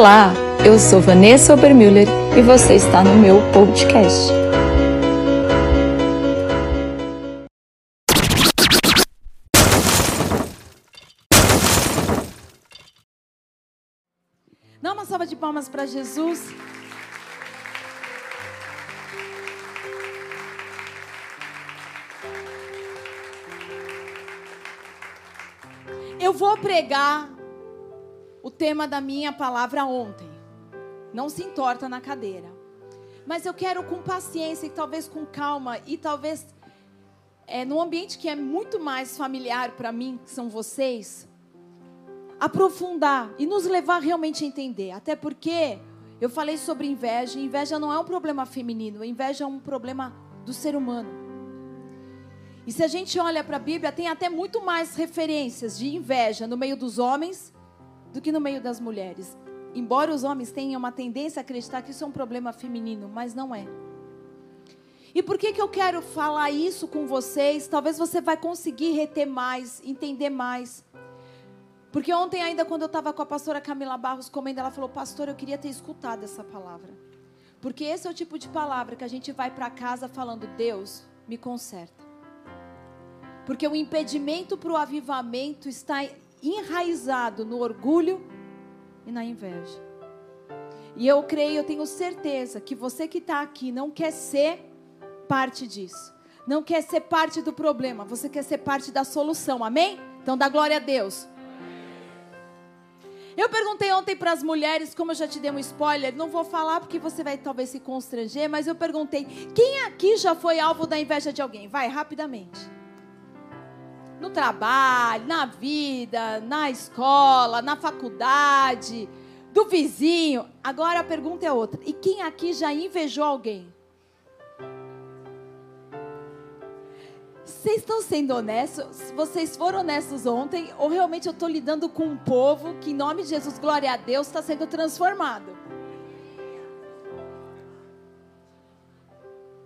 Olá, eu sou Vanessa Obermüller e você está no meu podcast. Dá uma salva de palmas para Jesus. Eu vou pregar o tema da minha palavra ontem. Não se entorta na cadeira. Mas eu quero com paciência e talvez com calma e talvez é, num ambiente que é muito mais familiar para mim, que são vocês, aprofundar e nos levar realmente a entender. Até porque eu falei sobre inveja. Inveja não é um problema feminino, inveja é um problema do ser humano. E se a gente olha para a Bíblia, tem até muito mais referências de inveja no meio dos homens do que no meio das mulheres. Embora os homens tenham uma tendência a acreditar que isso é um problema feminino, mas não é. E por que, que eu quero falar isso com vocês? Talvez você vai conseguir reter mais, entender mais. Porque ontem, ainda quando eu estava com a pastora Camila Barros comendo, ela falou: Pastor, eu queria ter escutado essa palavra. Porque esse é o tipo de palavra que a gente vai para casa falando: Deus, me conserta. Porque o impedimento para o avivamento está enraizado no orgulho e na inveja. E eu creio, eu tenho certeza que você que está aqui não quer ser parte disso. Não quer ser parte do problema, você quer ser parte da solução, amém? Então dá glória a Deus. Eu perguntei ontem para as mulheres, como eu já te dei um spoiler, não vou falar porque você vai talvez se constranger, mas eu perguntei: quem aqui já foi alvo da inveja de alguém? Vai, rapidamente no trabalho, na vida, na escola, na faculdade, do vizinho. Agora a pergunta é outra: e quem aqui já invejou alguém? Vocês estão sendo honestos? Vocês foram honestos ontem? Ou realmente eu estou lidando com um povo que, em nome de Jesus, glória a Deus, está sendo transformado?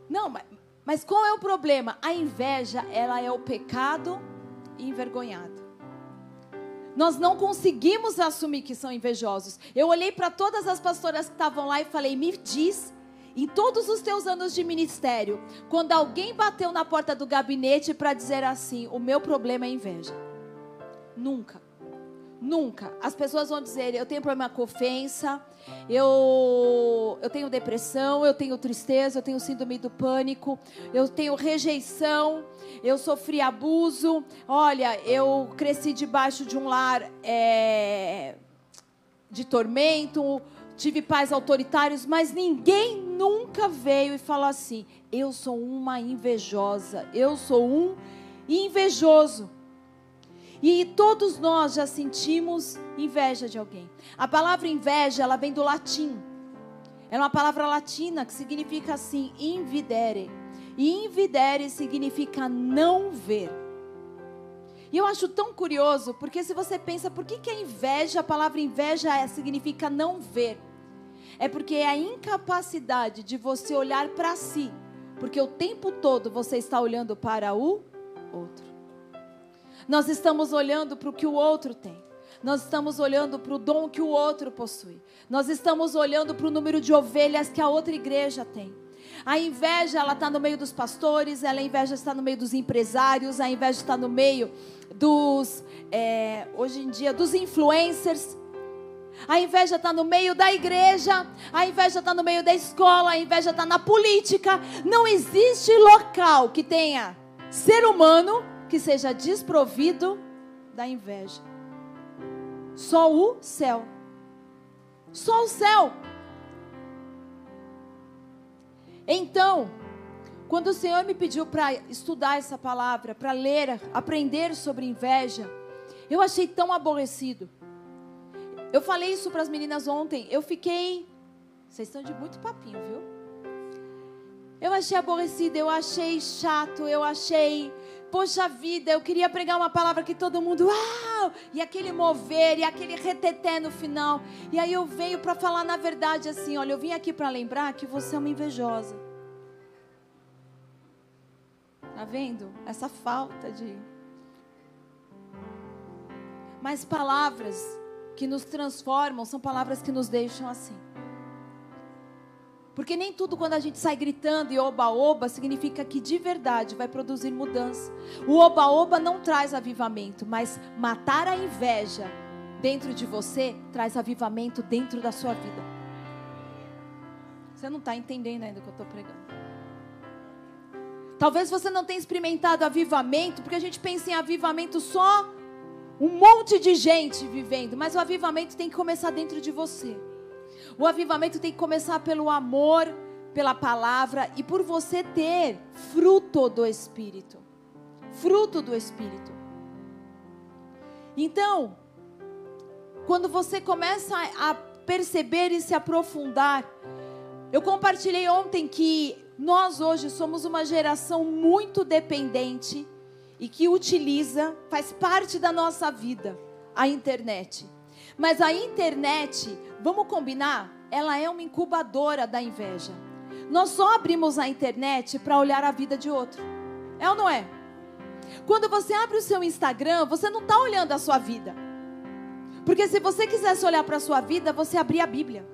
Não, mas, mas qual é o problema? A inveja, ela é o pecado envergonhado. Nós não conseguimos assumir que são invejosos. Eu olhei para todas as pastoras que estavam lá e falei: me diz, em todos os teus anos de ministério, quando alguém bateu na porta do gabinete para dizer assim: o meu problema é inveja. Nunca. Nunca. As pessoas vão dizer: eu tenho problema com ofensa, eu, eu tenho depressão, eu tenho tristeza, eu tenho síndrome do pânico, eu tenho rejeição, eu sofri abuso. Olha, eu cresci debaixo de um lar é, de tormento, tive pais autoritários, mas ninguém nunca veio e falou assim: eu sou uma invejosa, eu sou um invejoso. E todos nós já sentimos inveja de alguém. A palavra inveja, ela vem do latim. É uma palavra latina que significa assim, invidere. E invidere significa não ver. E eu acho tão curioso, porque se você pensa, por que, que a inveja, a palavra inveja é, significa não ver? É porque é a incapacidade de você olhar para si. Porque o tempo todo você está olhando para o outro. Nós estamos olhando para o que o outro tem. Nós estamos olhando para o dom que o outro possui. Nós estamos olhando para o número de ovelhas que a outra igreja tem. A inveja, ela está no meio dos pastores, a inveja está no meio dos empresários, a inveja está no meio dos, é, hoje em dia, dos influencers. A inveja está no meio da igreja, a inveja está no meio da escola, a inveja está na política. Não existe local que tenha ser humano que seja desprovido da inveja. Só o céu. Só o céu. Então, quando o Senhor me pediu para estudar essa palavra, para ler, aprender sobre inveja, eu achei tão aborrecido. Eu falei isso para as meninas ontem. Eu fiquei. Vocês estão de muito papinho, viu? Eu achei aborrecido, eu achei chato, eu achei poxa vida, eu queria pregar uma palavra que todo mundo, uau! E aquele mover, e aquele reteté no final. E aí eu venho para falar na verdade assim: olha, eu vim aqui para lembrar que você é uma invejosa. Tá vendo? Essa falta de. Mas palavras que nos transformam, são palavras que nos deixam assim. Porque nem tudo quando a gente sai gritando e oba-oba significa que de verdade vai produzir mudança. O oba-oba não traz avivamento, mas matar a inveja dentro de você traz avivamento dentro da sua vida. Você não está entendendo ainda o que eu estou pregando. Talvez você não tenha experimentado avivamento, porque a gente pensa em avivamento só um monte de gente vivendo, mas o avivamento tem que começar dentro de você. O avivamento tem que começar pelo amor, pela palavra e por você ter fruto do Espírito. Fruto do Espírito. Então, quando você começa a perceber e se aprofundar, eu compartilhei ontem que nós hoje somos uma geração muito dependente e que utiliza, faz parte da nossa vida, a internet. Mas a internet, vamos combinar, ela é uma incubadora da inveja. Nós só abrimos a internet para olhar a vida de outro. É ou não é? Quando você abre o seu Instagram, você não está olhando a sua vida. Porque se você quisesse olhar para a sua vida, você abria a Bíblia.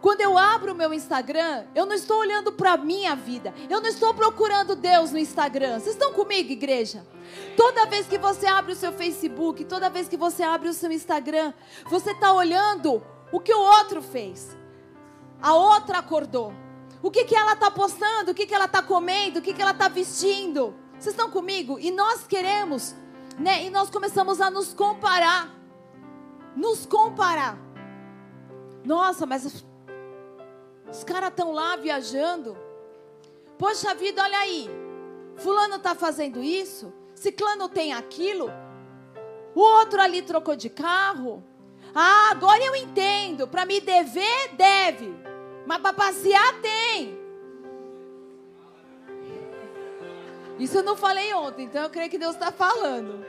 Quando eu abro o meu Instagram, eu não estou olhando para a minha vida. Eu não estou procurando Deus no Instagram. Vocês estão comigo, igreja? Toda vez que você abre o seu Facebook, toda vez que você abre o seu Instagram, você está olhando o que o outro fez. A outra acordou. O que, que ela está postando, o que, que ela está comendo, o que, que ela está vestindo. Vocês estão comigo? E nós queremos, né? E nós começamos a nos comparar. Nos comparar. Nossa, mas os caras estão lá viajando. Poxa vida, olha aí. Fulano está fazendo isso. Ciclano tem aquilo. O outro ali trocou de carro. Ah, agora eu entendo. Para me dever, deve. Mas para passear, tem. Isso eu não falei ontem, então eu creio que Deus está falando.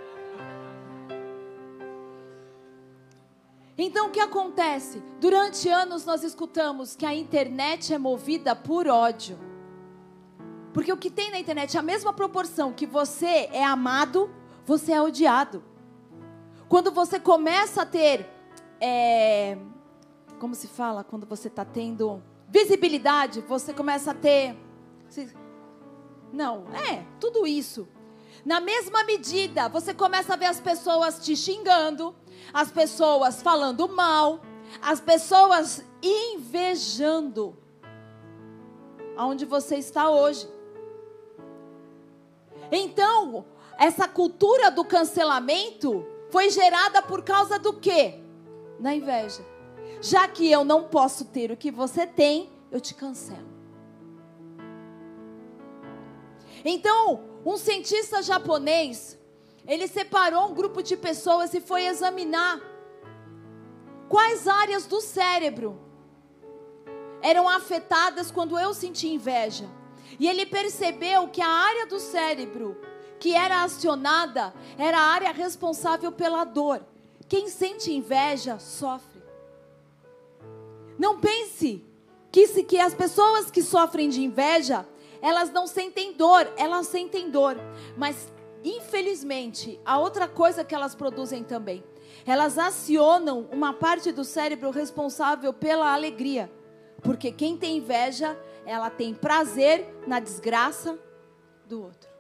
Então o que acontece? Durante anos nós escutamos que a internet é movida por ódio. Porque o que tem na internet é a mesma proporção que você é amado, você é odiado. Quando você começa a ter. É, como se fala? Quando você está tendo visibilidade, você começa a ter. Não, é, tudo isso. Na mesma medida, você começa a ver as pessoas te xingando, as pessoas falando mal, as pessoas invejando aonde você está hoje. Então, essa cultura do cancelamento foi gerada por causa do quê? Da inveja. Já que eu não posso ter o que você tem, eu te cancelo. Então, um cientista japonês ele separou um grupo de pessoas e foi examinar quais áreas do cérebro eram afetadas quando eu senti inveja. E ele percebeu que a área do cérebro que era acionada era a área responsável pela dor. Quem sente inveja sofre. Não pense que, se, que as pessoas que sofrem de inveja, elas não sentem dor, elas sentem dor. Mas Infelizmente, a outra coisa que elas produzem também, elas acionam uma parte do cérebro responsável pela alegria. Porque quem tem inveja, ela tem prazer na desgraça do outro.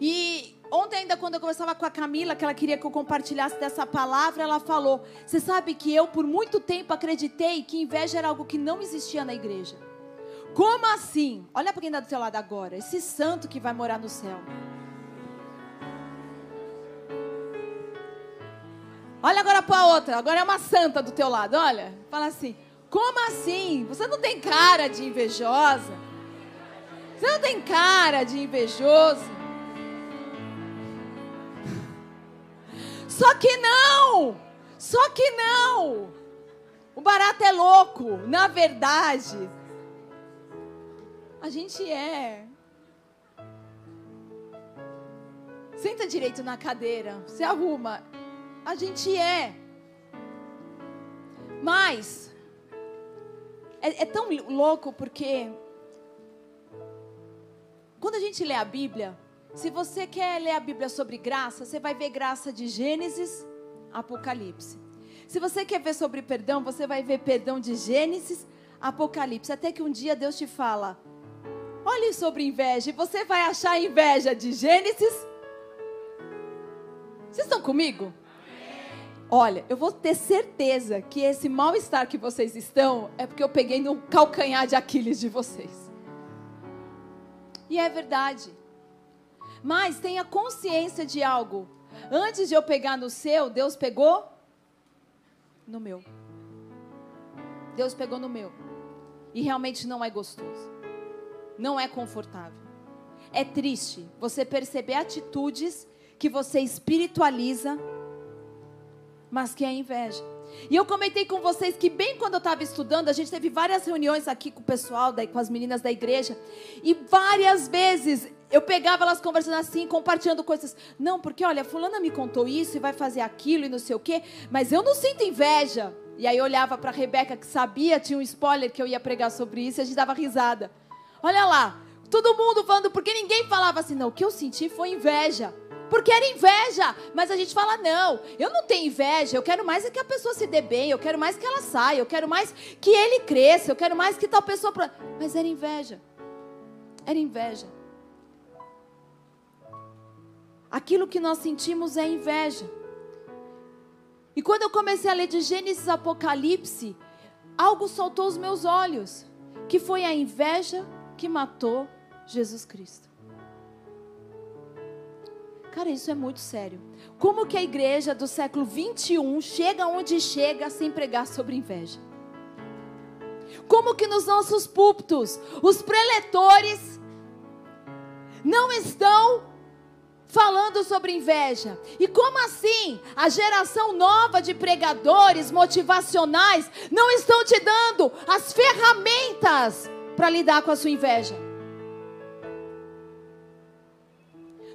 E ontem ainda quando eu conversava com a Camila, que ela queria que eu compartilhasse dessa palavra, ela falou: "Você sabe que eu por muito tempo acreditei que inveja era algo que não existia na igreja. Como assim? Olha para quem está do seu lado agora. Esse santo que vai morar no céu. Olha agora para a outra. Agora é uma santa do teu lado. Olha. Fala assim. Como assim? Você não tem cara de invejosa. Você não tem cara de invejoso. Só que não. Só que não. O barato é louco. Na verdade, a gente é. Senta direito na cadeira, se arruma. A gente é. Mas é, é tão louco porque quando a gente lê a Bíblia, Se você quer ler a Bíblia sobre graça, você vai ver graça de Gênesis, Apocalipse. Se você quer ver sobre perdão, você vai ver perdão de Gênesis, Apocalipse. Até que um dia Deus te fala: olhe sobre inveja, e você vai achar inveja de Gênesis. Vocês estão comigo? Olha, eu vou ter certeza que esse mal-estar que vocês estão é porque eu peguei no calcanhar de Aquiles de vocês. E é verdade. Mas tenha consciência de algo. Antes de eu pegar no seu, Deus pegou no meu. Deus pegou no meu. E realmente não é gostoso. Não é confortável. É triste você perceber atitudes que você espiritualiza mas que é inveja. E eu comentei com vocês que bem quando eu estava estudando, a gente teve várias reuniões aqui com o pessoal, com as meninas da igreja, e várias vezes eu pegava elas conversando assim, compartilhando coisas. Não, porque olha, fulana me contou isso e vai fazer aquilo e não sei o quê, mas eu não sinto inveja. E aí eu olhava para Rebeca que sabia, tinha um spoiler que eu ia pregar sobre isso, e a gente dava risada. Olha lá, todo mundo falando, porque ninguém falava assim, não, o que eu senti foi inveja porque era inveja. Mas a gente fala: não, eu não tenho inveja, eu quero mais é que a pessoa se dê bem, eu quero mais que ela saia, eu quero mais que ele cresça, eu quero mais que tal pessoa. Mas era inveja. Era inveja. Aquilo que nós sentimos é inveja. E quando eu comecei a ler de Gênesis Apocalipse, algo soltou os meus olhos, que foi a inveja que matou Jesus Cristo. Cara, isso é muito sério. Como que a igreja do século 21 chega onde chega sem pregar sobre inveja? Como que nos nossos púlpitos os preletores não estão falando sobre inveja? E como assim a geração nova de pregadores motivacionais não estão te dando as ferramentas para lidar com a sua inveja?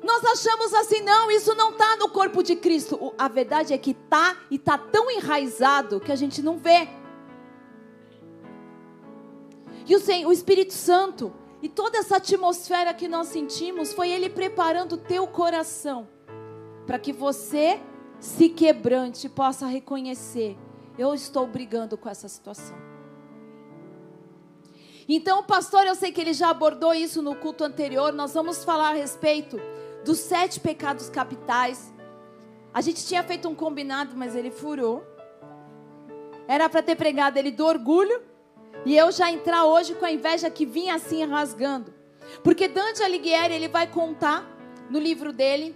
Nós achamos assim, não, isso não está no corpo de Cristo. A verdade é que está e está tão enraizado que a gente não vê. E o, Espírito Santo e toda essa atmosfera que nós sentimos foi Ele preparando o teu coração para que você se quebrante possa reconhecer: eu estou brigando com essa situação. Então, pastor, eu sei que ele já abordou isso no culto anterior, nós vamos falar a respeito dos sete pecados capitais. A gente tinha feito um combinado, mas ele furou. Era para ter pregado ele do orgulho. E eu já entrar hoje com a inveja que vinha assim rasgando. Porque Dante Alighieri, ele vai contar no livro dele.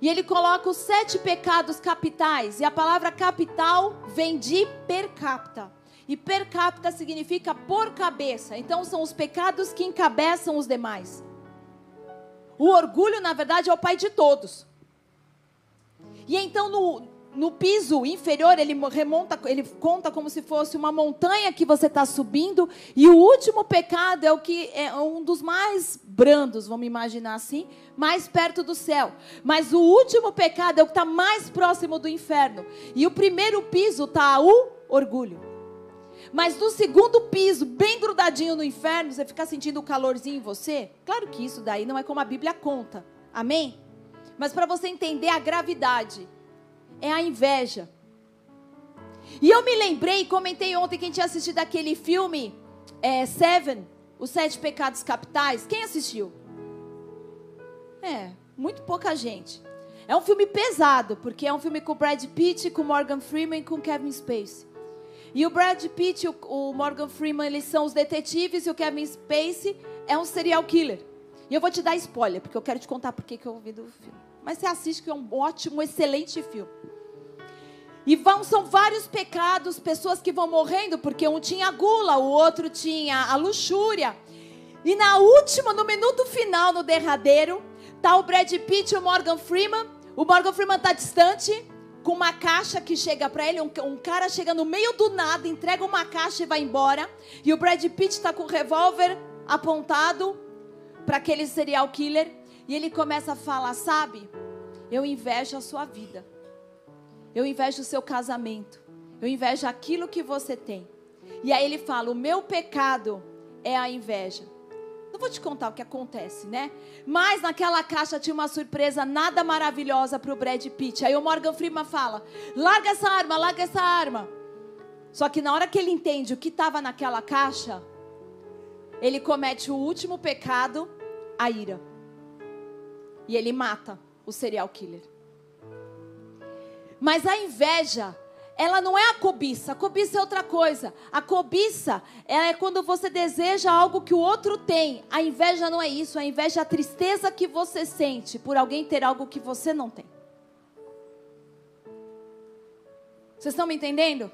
E ele coloca os sete pecados capitais. E a palavra capital vem de per capita. E per capita significa por cabeça. Então são os pecados que encabeçam os demais. O orgulho, na verdade, é o pai de todos. E então no, no piso inferior ele remonta, ele conta como se fosse uma montanha que você está subindo. E o último pecado é o que é um dos mais brandos, vamos imaginar assim, mais perto do céu. Mas o último pecado é o que está mais próximo do inferno. E o primeiro piso está o orgulho. Mas no segundo piso, bem grudadinho no inferno, você ficar sentindo o calorzinho em você? Claro que isso daí não é como a Bíblia conta. Amém? Mas para você entender a gravidade, é a inveja. E eu me lembrei, comentei ontem quem tinha assistido aquele filme é, Seven, Os Sete Pecados Capitais. Quem assistiu? É, muito pouca gente. É um filme pesado, porque é um filme com Brad Pitt, com Morgan Freeman e com Kevin Spacey. E o Brad Pitt e o Morgan Freeman, eles são os detetives e o Kevin Spacey é um serial killer. E eu vou te dar spoiler, porque eu quero te contar por que eu ouvi do filme. Mas você assiste que é um ótimo, excelente filme. E vão, são vários pecados, pessoas que vão morrendo, porque um tinha gula, o outro tinha a luxúria. E na última, no minuto final, no derradeiro, tá o Brad Pitt e o Morgan Freeman. O Morgan Freeman está distante, com uma caixa que chega para ele, um, um, cara chega no meio do nada, entrega uma caixa e vai embora. E o Brad Pitt está com o revólver apontado para aquele serial killer. E ele começa a falar: Sabe, eu invejo a sua vida. Eu invejo o seu casamento. Eu invejo aquilo que você tem. E aí ele fala: O meu pecado é a inveja. Não vou te contar o que acontece, né? Mas naquela caixa tinha uma surpresa nada maravilhosa para o Brad Pitt. Aí o Morgan Freeman fala: larga essa arma, larga essa arma. Só que na hora que ele entende o que estava naquela caixa, ele comete o último pecado, a ira. E ele mata o serial killer. Mas a inveja, ela não é a cobiça. A cobiça é outra coisa. A cobiça é quando você deseja algo que o outro tem. A inveja não é isso. A inveja é a tristeza que você sente por alguém ter algo que você não tem. Vocês estão me entendendo?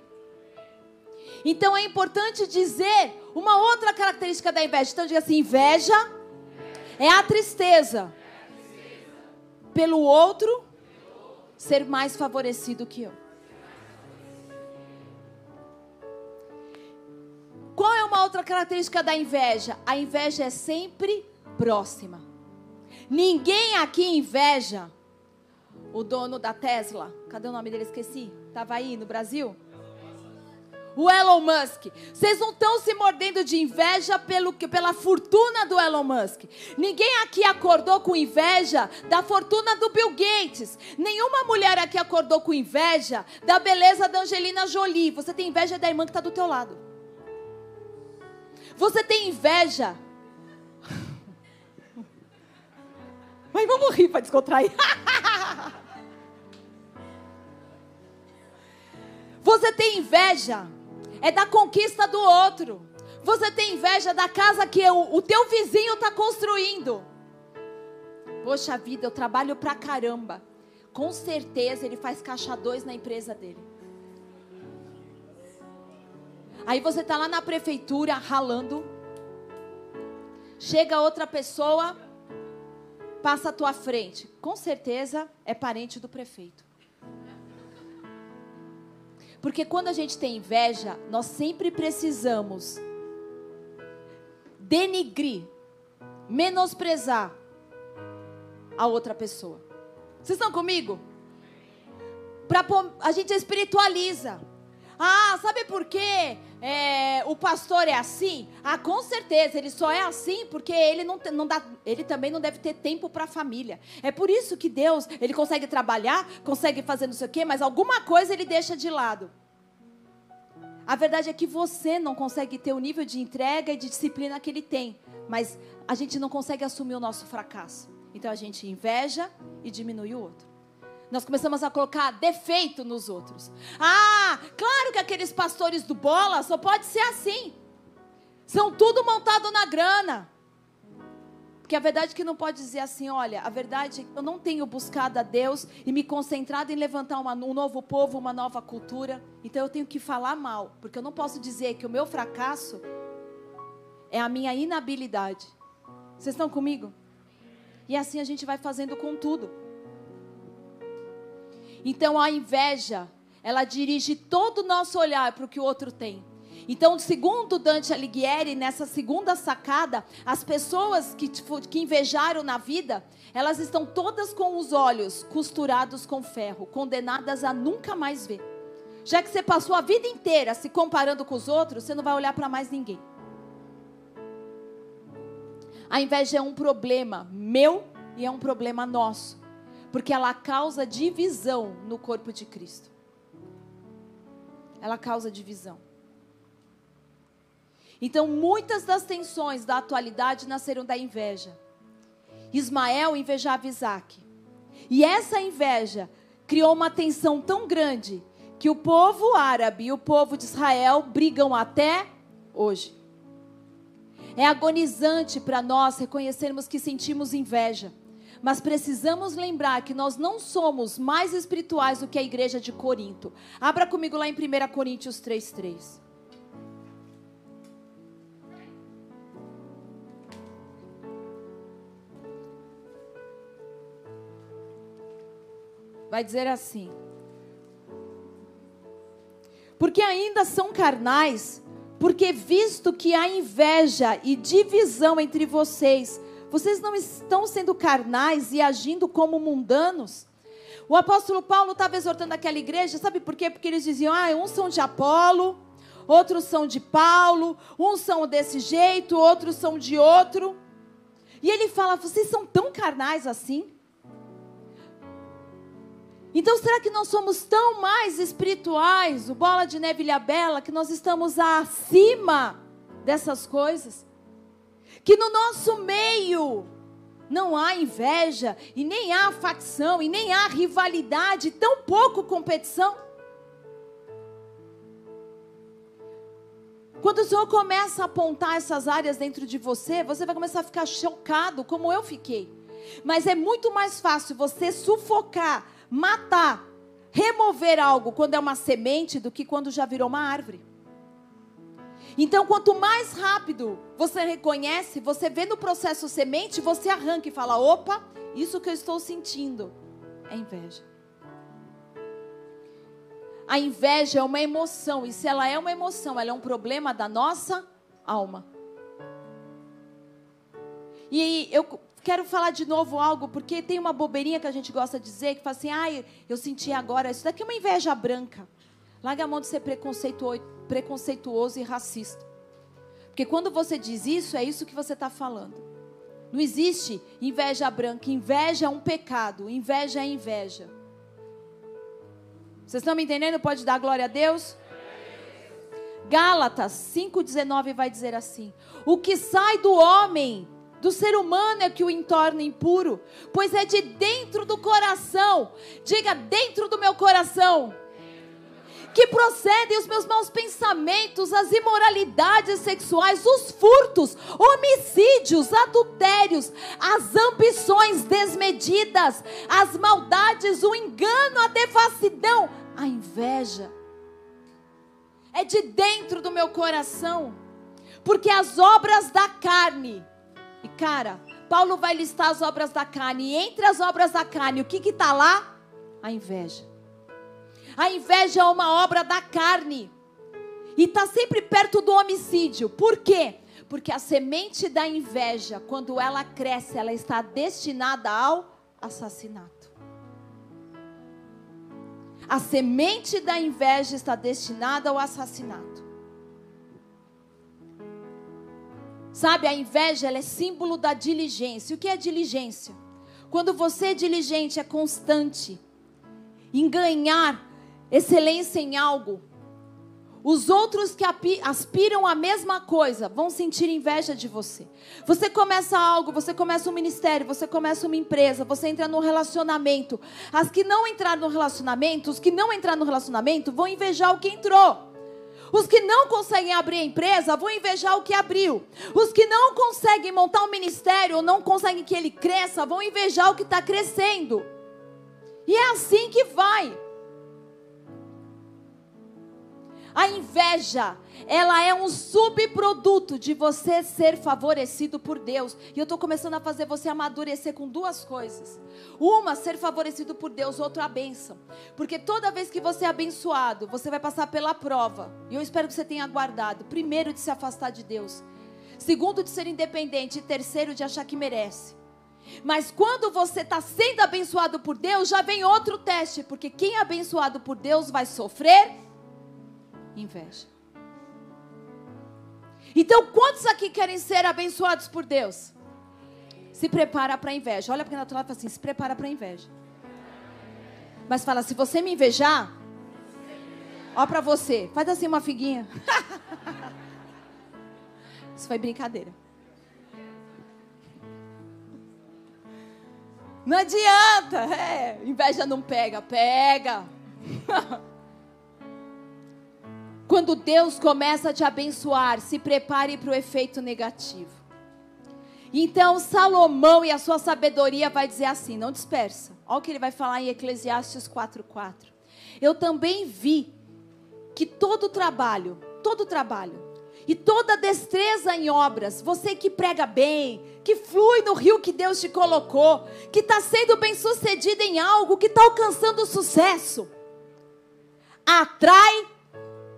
Então é importante dizer uma outra característica da inveja. Então diga assim: inveja é a tristeza pelo outro ser mais favorecido que eu. Qual é uma outra característica da inveja? A inveja é sempre próxima. Ninguém aqui inveja o dono da Tesla. Cadê o nome dele? Esqueci. Estava aí no Brasil? O Elon Musk. Vocês não estão se mordendo de inveja pelo, pela fortuna do Elon Musk. Ninguém aqui acordou com inveja da fortuna do Bill Gates. Nenhuma mulher aqui acordou com inveja da beleza da Angelina Jolie. Você tem inveja da irmã que está do teu lado. Você tem inveja. Mas vamos rir para descontrair. Você tem inveja é da conquista do outro. Você tem inveja da casa que o, o teu vizinho está construindo. Poxa vida, eu trabalho pra caramba. Com certeza ele faz caixa dois na empresa dele. Aí você está lá na prefeitura ralando. Chega outra pessoa, passa à tua frente. Com certeza é parente do prefeito. Porque quando a gente tem inveja, nós sempre precisamos denigrir, menosprezar a outra pessoa. Vocês estão comigo? Pra, a gente espiritualiza. Ah, sabe por quê? É, o pastor é assim? Ah, com certeza, ele só é assim porque ele não, não dá, ele também não deve ter tempo para a família. É por isso que Deus, ele consegue trabalhar, consegue fazer não sei o quê, mas alguma coisa ele deixa de lado. A verdade é que você não consegue ter o nível de entrega e de disciplina que ele tem, mas a gente não consegue assumir o nosso fracasso. Então a gente inveja e diminui o outro. Nós começamos a colocar defeito nos outros. Ah, claro que aqueles pastores do bola só pode ser assim. São tudo montado na grana. Porque a verdade é que não pode dizer assim, olha, a verdade é que eu não tenho buscado a Deus e me concentrado em levantar uma, um novo povo, uma nova cultura. Então eu tenho que falar mal, porque eu não posso dizer que o meu fracasso é a minha inabilidade. Vocês estão comigo? E assim a gente vai fazendo com tudo. Então a inveja, ela dirige todo o nosso olhar para o que o outro tem. Então, segundo Dante Alighieri, nessa segunda sacada, as pessoas que, que invejaram na vida, elas estão todas com os olhos costurados com ferro, condenadas a nunca mais ver. Já que você passou a vida inteira se comparando com os outros, você não vai olhar para mais ninguém. A inveja é um problema meu e é um problema nosso porque ela causa divisão no corpo de Cristo. Ela causa divisão. Então, muitas das tensões da atualidade nasceram da inveja. Ismael invejava Isaac. E essa inveja criou uma tensão tão grande que o povo árabe e o povo de Israel brigam até hoje. É agonizante para nós reconhecermos que sentimos inveja. Mas precisamos lembrar que nós não somos mais espirituais do que a igreja de Corinto. Abra comigo lá em 1 Coríntios 3,3. Vai dizer assim: Porque ainda são carnais, porque visto que há inveja e divisão entre vocês, vocês não estão sendo carnais e agindo como mundanos? O apóstolo Paulo estava exortando aquela igreja, sabe por quê? Porque eles diziam: ah, uns são de Apolo, outros são de Paulo, uns são desse jeito, outros são de outro. E ele fala: vocês são tão carnais assim? Então, será que nós somos tão mais espirituais, o bola de neve e a bela, que nós estamos acima dessas coisas? Que no nosso meio não há inveja, e nem há facção, e nem há rivalidade, tão pouco competição? Quando o Senhor começa a apontar essas áreas dentro de você, você vai começar a ficar chocado, como eu fiquei. Mas é muito mais fácil você sufocar matar, remover algo quando é uma semente do que quando já virou uma árvore. Então, quanto mais rápido você reconhece, você vê no processo semente, você arranca e fala: opa, isso que eu estou sentindo é inveja. A inveja é uma emoção, e se ela é uma emoção, ela é um problema da nossa alma. E eu quero falar de novo algo, porque tem uma bobeirinha que a gente gosta de dizer, que fala assim, ai, eu senti agora, isso daqui é uma inveja branca. Larga a mão de ser preconceituoso, preconceituoso e racista. Porque quando você diz isso, é isso que você está falando. Não existe inveja branca. Inveja é um pecado. Inveja é inveja. Vocês estão me entendendo? Pode dar glória a Deus? Gálatas 5,19 vai dizer assim: O que sai do homem do ser humano é que o entorna impuro, pois é de dentro do coração, diga dentro do meu coração, que procedem os meus maus pensamentos, as imoralidades sexuais, os furtos, homicídios, adultérios, as ambições desmedidas, as maldades, o engano, a devassidão, a inveja. É de dentro do meu coração, porque as obras da carne, e cara, Paulo vai listar as obras da carne. E entre as obras da carne, o que está lá? A inveja. A inveja é uma obra da carne. E está sempre perto do homicídio. Por quê? Porque a semente da inveja, quando ela cresce, ela está destinada ao assassinato. A semente da inveja está destinada ao assassinato. Sabe, a inveja é símbolo da diligência. O que é diligência? Quando você é diligente, é constante em ganhar excelência em algo, os outros que aspiram a mesma coisa vão sentir inveja de você. Você começa algo, você começa um ministério, você começa uma empresa, você entra num relacionamento. As que não entraram no relacionamento, os que não entraram no relacionamento vão invejar o que entrou. Os que não conseguem abrir a empresa vão invejar o que abriu. Os que não conseguem montar um ministério ou não conseguem que ele cresça vão invejar o que está crescendo. E é assim que vai. A inveja, ela é um subproduto de você ser favorecido por Deus. E eu estou começando a fazer você amadurecer com duas coisas. Uma, ser favorecido por Deus, outra, a bênção. Porque toda vez que você é abençoado, você vai passar pela prova. E eu espero que você tenha aguardado. Primeiro, de se afastar de Deus. Segundo, de ser independente. E terceiro, de achar que merece. Mas quando você está sendo abençoado por Deus, já vem outro teste. Porque quem é abençoado por Deus vai sofrer inveja. Então, quantos aqui querem ser abençoados por Deus? Se prepara para a inveja. Olha para quem está do lado fala assim: se prepara para a inveja. Mas fala: se você me invejar, ó para você. Faz assim uma figuinha. Isso foi brincadeira. Não adianta. É, inveja não pega, pega. Quando Deus começa a te abençoar, se prepare para o efeito negativo. Então Salomão e a sua sabedoria vai dizer assim, não dispersa. Olha o que ele vai falar em Eclesiastes 4:4. Eu também vi que todo trabalho, todo trabalho e toda destreza em obras, você que prega bem, que flui no rio que Deus te colocou, que está sendo bem sucedido em algo, que está alcançando sucesso, atrai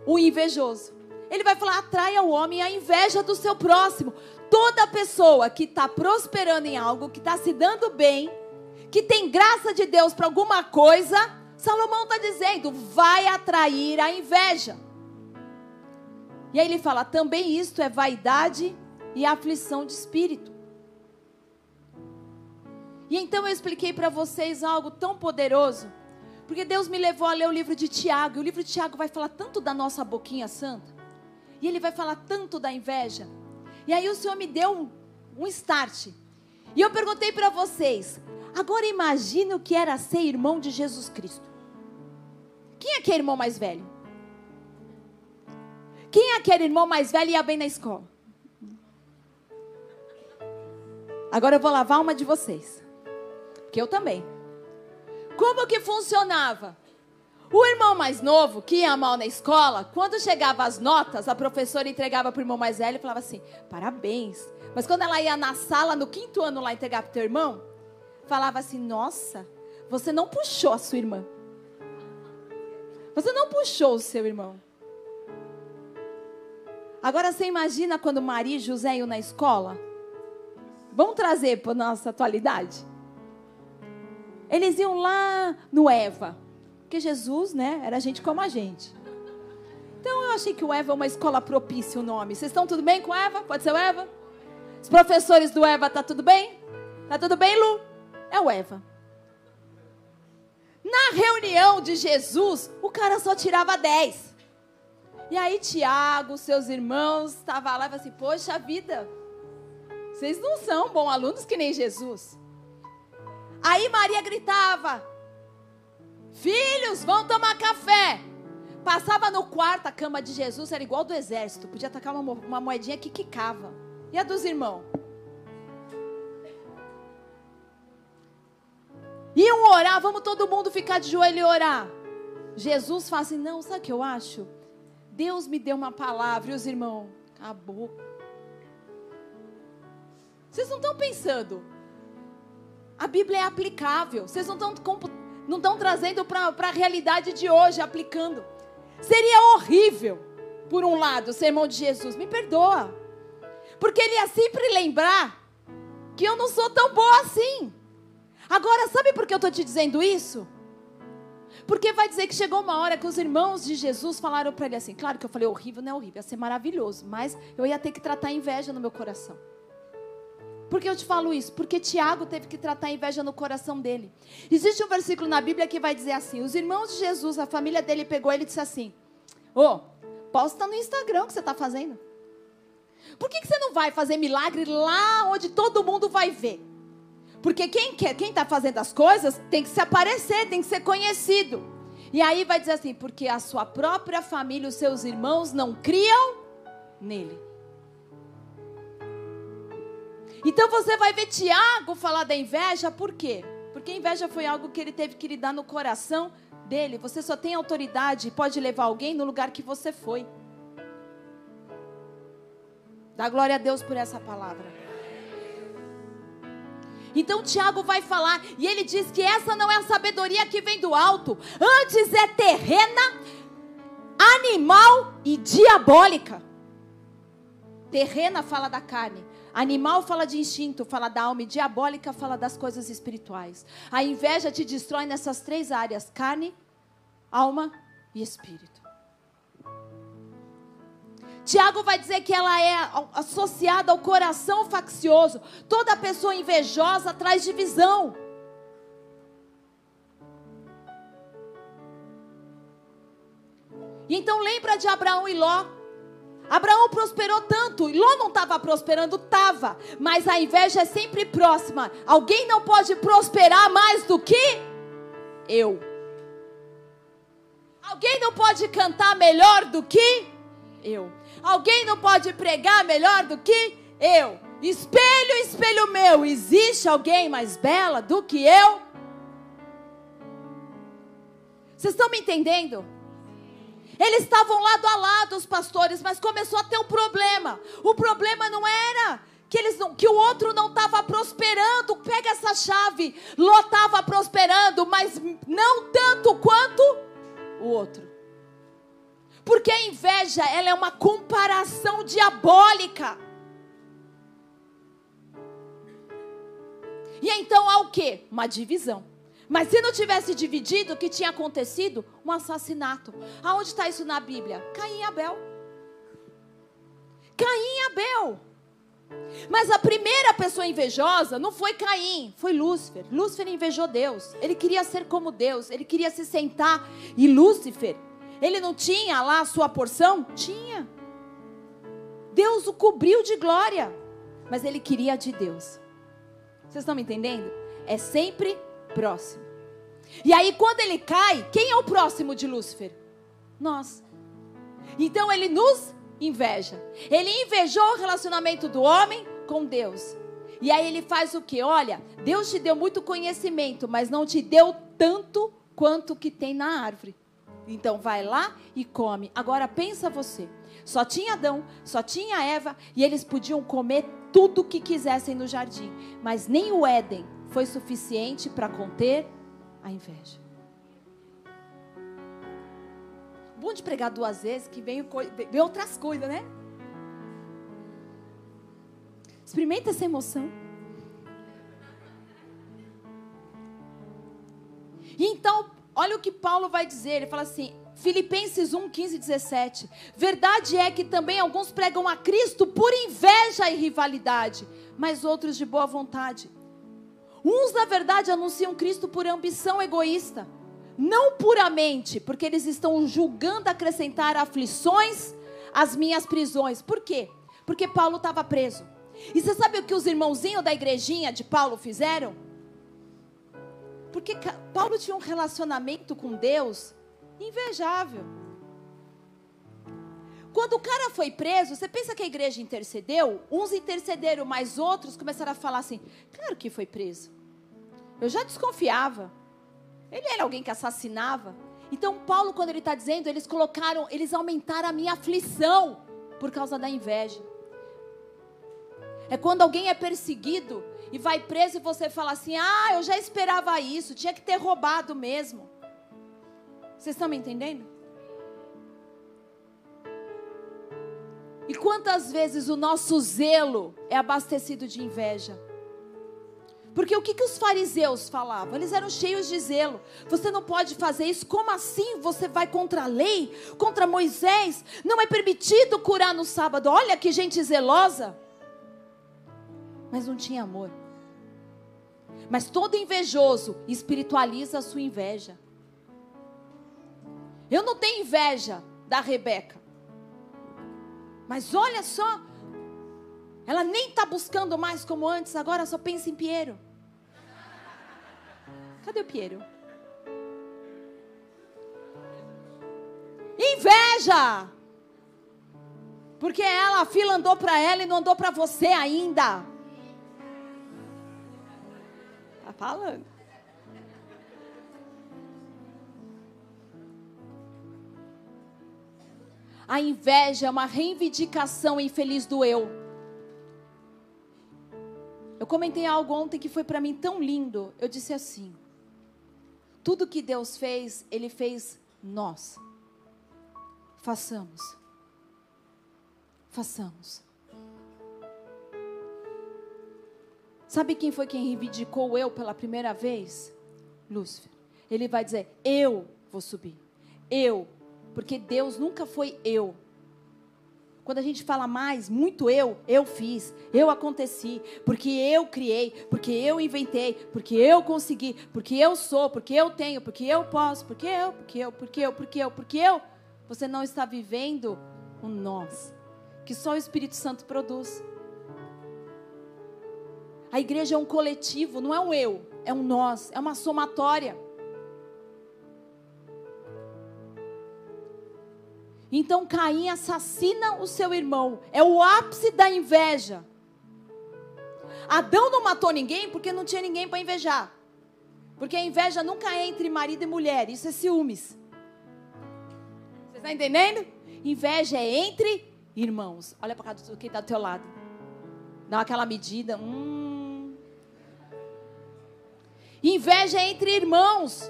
o invejoso. Ele vai falar: atrai ao homem a inveja do seu próximo. Toda pessoa que está prosperando em algo, que está se dando bem, que tem graça de Deus para alguma coisa, Salomão está dizendo, vai atrair a inveja. E aí ele fala: também isto é vaidade e aflição de espírito. E então eu expliquei para vocês algo tão poderoso. Porque Deus me levou a ler o livro de Tiago. E o livro de Tiago vai falar tanto da nossa boquinha santa. E ele vai falar tanto da inveja. E aí o Senhor me deu um, start. E eu perguntei para vocês: agora imagine o que era ser irmão de Jesus Cristo. Quem é que é irmão mais velho? Quem é aquele irmão mais velho e ia bem na escola? Agora eu vou lavar uma de vocês. Porque eu também. Como que funcionava? O irmão mais novo, que ia mal na escola, quando chegava as notas, a professora entregava para o irmão mais velho e falava assim: parabéns. Mas quando ela ia na sala, no quinto ano lá entregar para o teu irmão, falava assim: nossa, você não puxou a sua irmã. Você não puxou o seu irmão. Agora você imagina quando Maria e José iam na escola? Vamos trazer para a nossa atualidade? Eles iam lá no Eva. Porque Jesus, né, era gente como a gente. Então eu achei que o Eva é uma escola propícia o nome. Vocês estão tudo bem com Eva? Pode ser o Eva? Os professores do Eva, tá tudo bem? Tá tudo bem, Lu? É o Eva. Na reunião de Jesus, o cara só tirava 10. E aí Tiago, seus irmãos, estavam lá e assim, poxa vida, vocês não são bons alunos que nem Jesus. Aí Maria gritava: Filhos, vão tomar café. Passava no quarto, a cama de Jesus era igual do exército. Podia tacar uma, uma moedinha que quicava. E a dos irmãos? Iam orar, vamos todo mundo ficar de joelho e orar. Jesus fala assim: Não, sabe o que eu acho? Deus me deu uma palavra e os irmãos, acabou. Vocês não estão pensando. A Bíblia é aplicável. Vocês não estão não estão trazendo para a realidade de hoje, aplicando. Seria horrível, por um lado, ser irmão de Jesus. Me perdoa. Porque ele ia sempre lembrar que eu não sou tão boa assim. Agora, sabe por que eu estou te dizendo isso? Porque vai dizer que chegou uma hora que os irmãos de Jesus falaram para ele assim: claro que eu falei horrível, não é horrível, ia ser maravilhoso, mas eu ia ter que tratar inveja no meu coração. Por que eu te falo isso? Porque Tiago teve que tratar a inveja no coração dele. Existe um versículo na Bíblia que vai dizer assim: os irmãos de Jesus, a família dele pegou ele e disse assim: Ô, oh, posta no Instagram o que você está fazendo. Por que, que você não vai fazer milagre lá onde todo mundo vai ver? Porque quem quer, quem está fazendo as coisas tem que se aparecer, tem que ser conhecido. E aí vai dizer assim: porque a sua própria família, os seus irmãos não criam nele. Então você vai ver Tiago falar da inveja, por quê? Porque a inveja foi algo que ele teve que lidar no coração dele. Você só tem autoridade e pode levar alguém no lugar que você foi. Dá glória a Deus por essa palavra. Então Tiago vai falar, e ele diz que essa não é a sabedoria que vem do alto, antes é terrena, animal e diabólica. Terrena fala da carne, Animal fala de instinto, fala da alma, e diabólica fala das coisas espirituais. A inveja te destrói nessas três áreas: carne, alma e espírito. Tiago vai dizer que ela é associada ao coração faccioso. Toda pessoa invejosa traz divisão. Então lembra de Abraão e Ló. Abraão prosperou tanto, Ló não estava prosperando, estava, mas a inveja é sempre próxima. Alguém não pode prosperar mais do que eu. Alguém não pode cantar melhor do que eu. Alguém não pode pregar melhor do que eu. Espelho, espelho meu, existe alguém mais bela do que eu? Vocês estão me entendendo? Eles estavam lado a lado, os pastores, mas começou a ter um problema. O problema não era que, eles não, que o outro não estava prosperando. Pega essa chave. Ló estava prosperando, mas não tanto quanto o outro. Porque a inveja, ela é uma comparação diabólica. E então há o que? Uma divisão. Mas se não tivesse dividido, o que tinha acontecido? Um assassinato. Aonde está isso na Bíblia? Caim e Abel. Caim e Abel. Mas a primeira pessoa invejosa não foi Caim, foi Lúcifer. Lúcifer invejou Deus. Ele queria ser como Deus, ele queria se sentar. E Lúcifer, ele não tinha lá a sua porção? Tinha. Deus o cobriu de glória, mas ele queria de Deus. Vocês estão me entendendo? É sempre próximo. E aí, quando ele cai, quem é o próximo de Lúcifer? Nós. Então ele nos inveja. Ele invejou o relacionamento do homem com Deus. E aí ele faz o que? Olha, Deus te deu muito conhecimento, mas não te deu tanto quanto que tem na árvore. Então vai lá e come. Agora pensa você. Só tinha Adão, só tinha Eva e eles podiam comer tudo o que quisessem no jardim, mas nem o Éden foi suficiente para conter a inveja. Bom de pregar duas vezes que vem, vem outras coisas, né? Experimenta essa emoção. E então, olha o que Paulo vai dizer. Ele fala assim: Filipenses 1, 15 e 17. Verdade é que também alguns pregam a Cristo por inveja e rivalidade, mas outros de boa vontade. Uns, na verdade, anunciam Cristo por ambição egoísta, não puramente, porque eles estão julgando acrescentar aflições às minhas prisões. Por quê? Porque Paulo estava preso. E você sabe o que os irmãozinhos da igrejinha de Paulo fizeram? Porque Paulo tinha um relacionamento com Deus invejável. Quando o cara foi preso, você pensa que a igreja intercedeu? Uns intercederam, mas outros começaram a falar assim: claro que foi preso. Eu já desconfiava. Ele era alguém que assassinava. Então, Paulo, quando ele está dizendo, eles colocaram, eles aumentaram a minha aflição por causa da inveja. É quando alguém é perseguido e vai preso e você fala assim: ah, eu já esperava isso, tinha que ter roubado mesmo. Vocês estão me entendendo? E quantas vezes o nosso zelo é abastecido de inveja? Porque o que, que os fariseus falavam? Eles eram cheios de zelo. Você não pode fazer isso. Como assim você vai contra a lei? Contra Moisés? Não é permitido curar no sábado. Olha que gente zelosa. Mas não tinha amor. Mas todo invejoso espiritualiza a sua inveja. Eu não tenho inveja da Rebeca. Mas olha só, ela nem está buscando mais como antes, agora só pensa em Piero. Cadê o Piero? Inveja! Porque ela, a fila andou para ela e não andou para você ainda. Tá falando. A inveja é uma reivindicação infeliz do eu. Eu comentei algo ontem que foi para mim tão lindo. Eu disse assim: tudo que Deus fez, Ele fez nós. Façamos. Façamos. Sabe quem foi quem reivindicou eu pela primeira vez? Lúcifer. Ele vai dizer: Eu vou subir. Eu porque Deus nunca foi eu. Quando a gente fala mais, muito eu, eu fiz, eu aconteci, porque eu criei, porque eu inventei, porque eu consegui, porque eu sou, porque eu tenho, porque eu posso, porque eu, porque eu, porque eu, porque eu, porque eu. Você não está vivendo o nós, que só o Espírito Santo produz. A igreja é um coletivo, não é um eu, é um nós, é uma somatória. Então Caim assassina o seu irmão. É o ápice da inveja. Adão não matou ninguém porque não tinha ninguém para invejar. Porque a inveja nunca é entre marido e mulher, isso é ciúmes. Você está entendendo? Inveja é entre irmãos. Olha para quem está do teu lado. Dá aquela medida. Hum. Inveja é entre irmãos.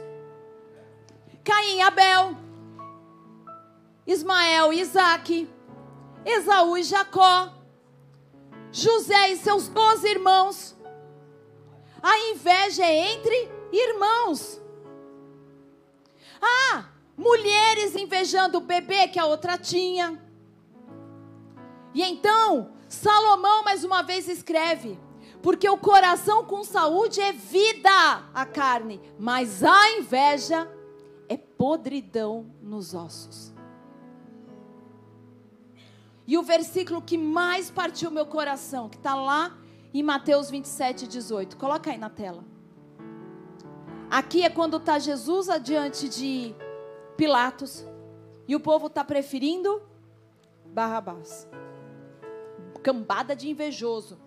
Caim Abel. Ismael e Isaac, Esaú e Jacó, José e seus doze irmãos. A inveja é entre irmãos. Ah, mulheres invejando o bebê que a outra tinha. E então Salomão mais uma vez escreve: porque o coração com saúde é vida a carne, mas a inveja é podridão nos ossos. E o versículo que mais partiu meu coração, que está lá em Mateus 27, 18. Coloca aí na tela. Aqui é quando está Jesus adiante de Pilatos e o povo está preferindo Barrabás. Cambada de invejoso.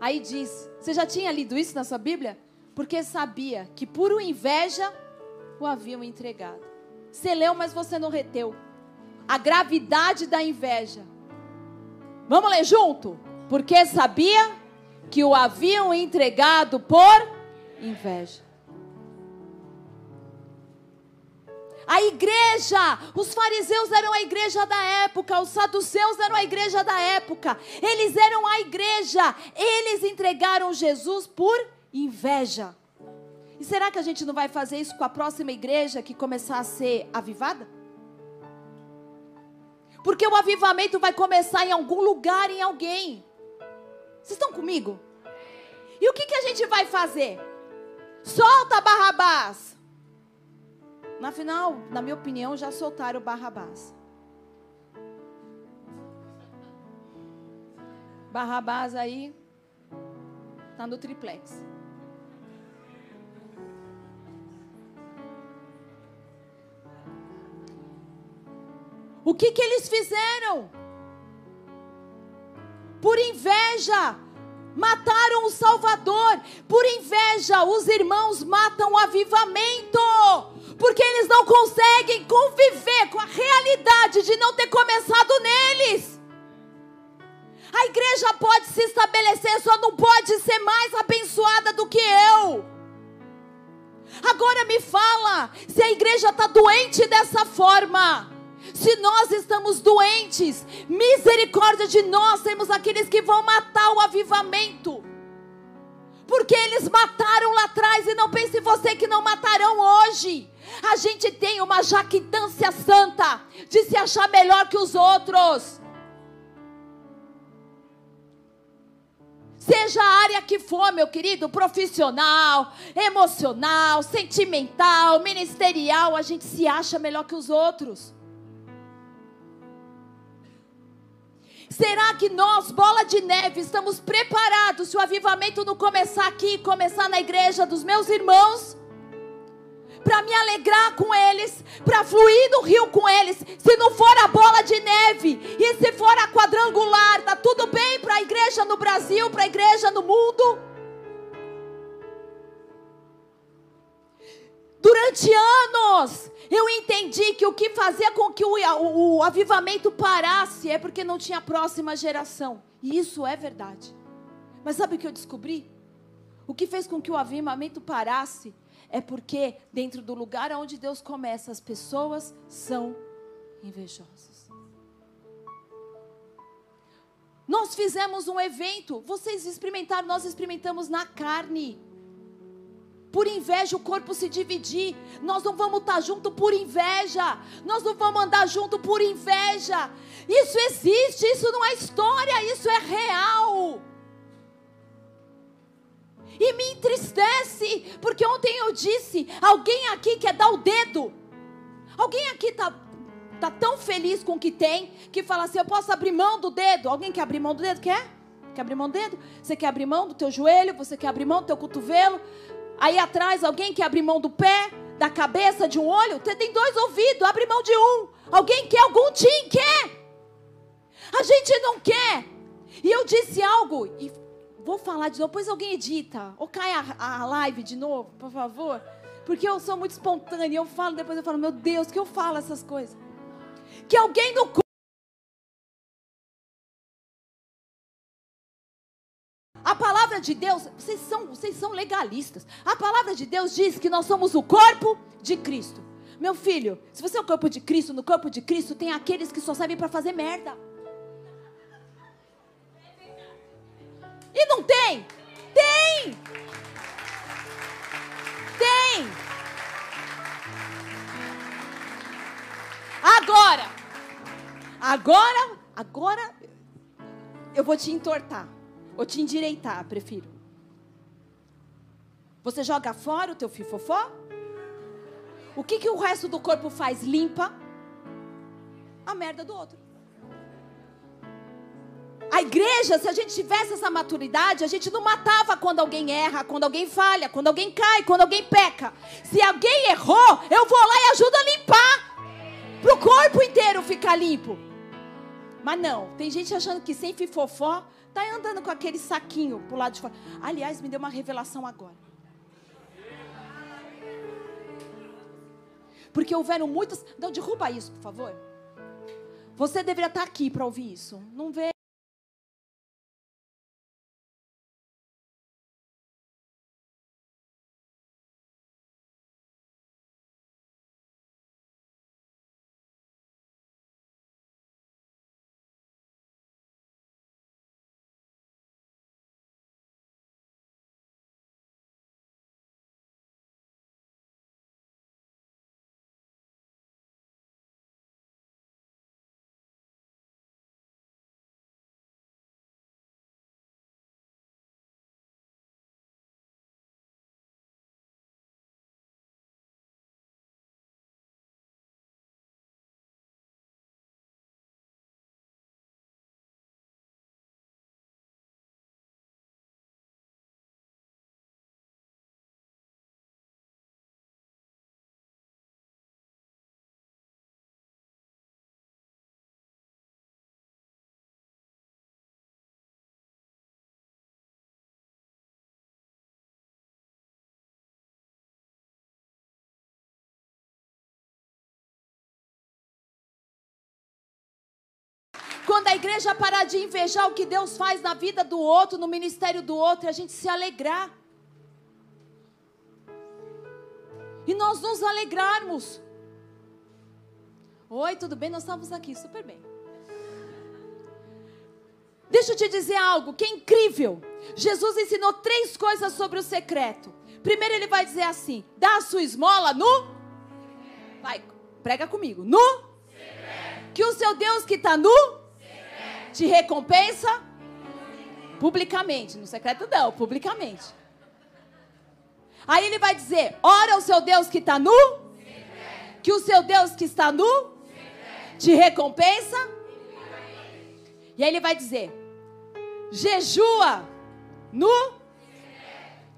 Aí diz: Você já tinha lido isso na sua Bíblia? Porque sabia que por inveja o haviam entregado. Você leu, mas você não reteu. A gravidade da inveja. Vamos ler junto? Porque sabia que o haviam entregado por inveja. A igreja, os fariseus eram a igreja da época, os saduceus eram a igreja da época. Eles eram a igreja, eles entregaram Jesus por inveja. E será que a gente não vai fazer isso com a próxima igreja que começar a ser avivada? Porque o avivamento vai começar em algum lugar, em alguém. Vocês estão comigo? E o que, que a gente vai fazer? Solta Barrabás. Na final, na minha opinião, já soltaram Barrabás. Barrabás aí tá no triplex. O que, que eles fizeram? Por inveja, mataram o Salvador. Por inveja, os irmãos matam o avivamento. Porque eles não conseguem conviver com a realidade de não ter começado neles. A igreja pode se estabelecer, só não pode ser mais abençoada do que eu. Agora me fala, se a igreja está doente dessa forma, se nós estamos doentes, misericórdia de nós, temos aqueles que vão matar o avivamento. Porque eles mataram lá atrás e não pense você que não matarão hoje. A gente tem uma jactância santa de se achar melhor que os outros. Seja a área que for, meu querido, profissional, emocional, sentimental, ministerial, a gente se acha melhor que os outros. Será que nós, bola de neve, estamos preparados se o avivamento não começar aqui, começar na igreja dos meus irmãos? Para me alegrar com eles, para fluir no rio com eles. Se não for a bola de neve e se for a quadrangular, tá tudo bem para a igreja no Brasil, para a igreja no mundo? Durante anos, eu entendi que o que fazia com que o, o, o avivamento parasse é porque não tinha próxima geração. E isso é verdade. Mas sabe o que eu descobri? O que fez com que o avivamento parasse é porque dentro do lugar onde Deus começa, as pessoas são invejosas. Nós fizemos um evento, vocês experimentaram, nós experimentamos na carne por inveja o corpo se dividir. Nós não vamos estar junto por inveja. Nós não vamos andar junto por inveja. Isso existe, isso não é história, isso é real. E me entristece, porque ontem eu disse: alguém aqui quer dar o dedo. Alguém aqui está tá tão feliz com o que tem que fala assim: eu posso abrir mão do dedo. Alguém quer abrir mão do dedo? Quer? Quer abrir mão do dedo? Você quer abrir mão do teu joelho? Você quer abrir mão do teu cotovelo? Aí atrás, alguém quer abrir mão do pé, da cabeça, de um olho? Você tem dois ouvidos, abre mão de um. Alguém quer algum tim? Quer? A gente não quer. E eu disse algo, e vou falar de novo, depois alguém edita. Ou cai a, a live de novo, por favor. Porque eu sou muito espontânea. Eu falo, depois eu falo, meu Deus, que eu falo essas coisas. Que alguém no A palavra de Deus, vocês são, vocês são legalistas. A palavra de Deus diz que nós somos o corpo de Cristo. Meu filho, se você é o corpo de Cristo, no corpo de Cristo tem aqueles que só servem para fazer merda. E não tem? Tem! Tem! Agora, agora, agora, eu vou te entortar. Ou te endireitar, prefiro. Você joga fora o teu fifofó? O que, que o resto do corpo faz? Limpa a merda do outro. A igreja, se a gente tivesse essa maturidade, a gente não matava quando alguém erra, quando alguém falha, quando alguém cai, quando alguém peca. Se alguém errou, eu vou lá e ajudo a limpar. Para o corpo inteiro ficar limpo. Mas não, tem gente achando que sem fifofó, tá andando com aquele saquinho pro lado de fora. Aliás, me deu uma revelação agora. Porque houveram muitas. Não, derruba isso, por favor. Você deveria estar aqui para ouvir isso. Não vê. Quando a igreja parar de invejar o que Deus faz na vida do outro, no ministério do outro, e a gente se alegrar. E nós nos alegrarmos. Oi, tudo bem? Nós estamos aqui, super bem. Deixa eu te dizer algo que é incrível. Jesus ensinou três coisas sobre o secreto. Primeiro, ele vai dizer assim: dá a sua esmola no. Vai, prega comigo. No. Que o seu Deus que está no te recompensa publicamente. No secreto não, publicamente. Aí ele vai dizer: ora o seu Deus que está nu, que o seu Deus que está nu te recompensa. E aí ele vai dizer: jejua nu.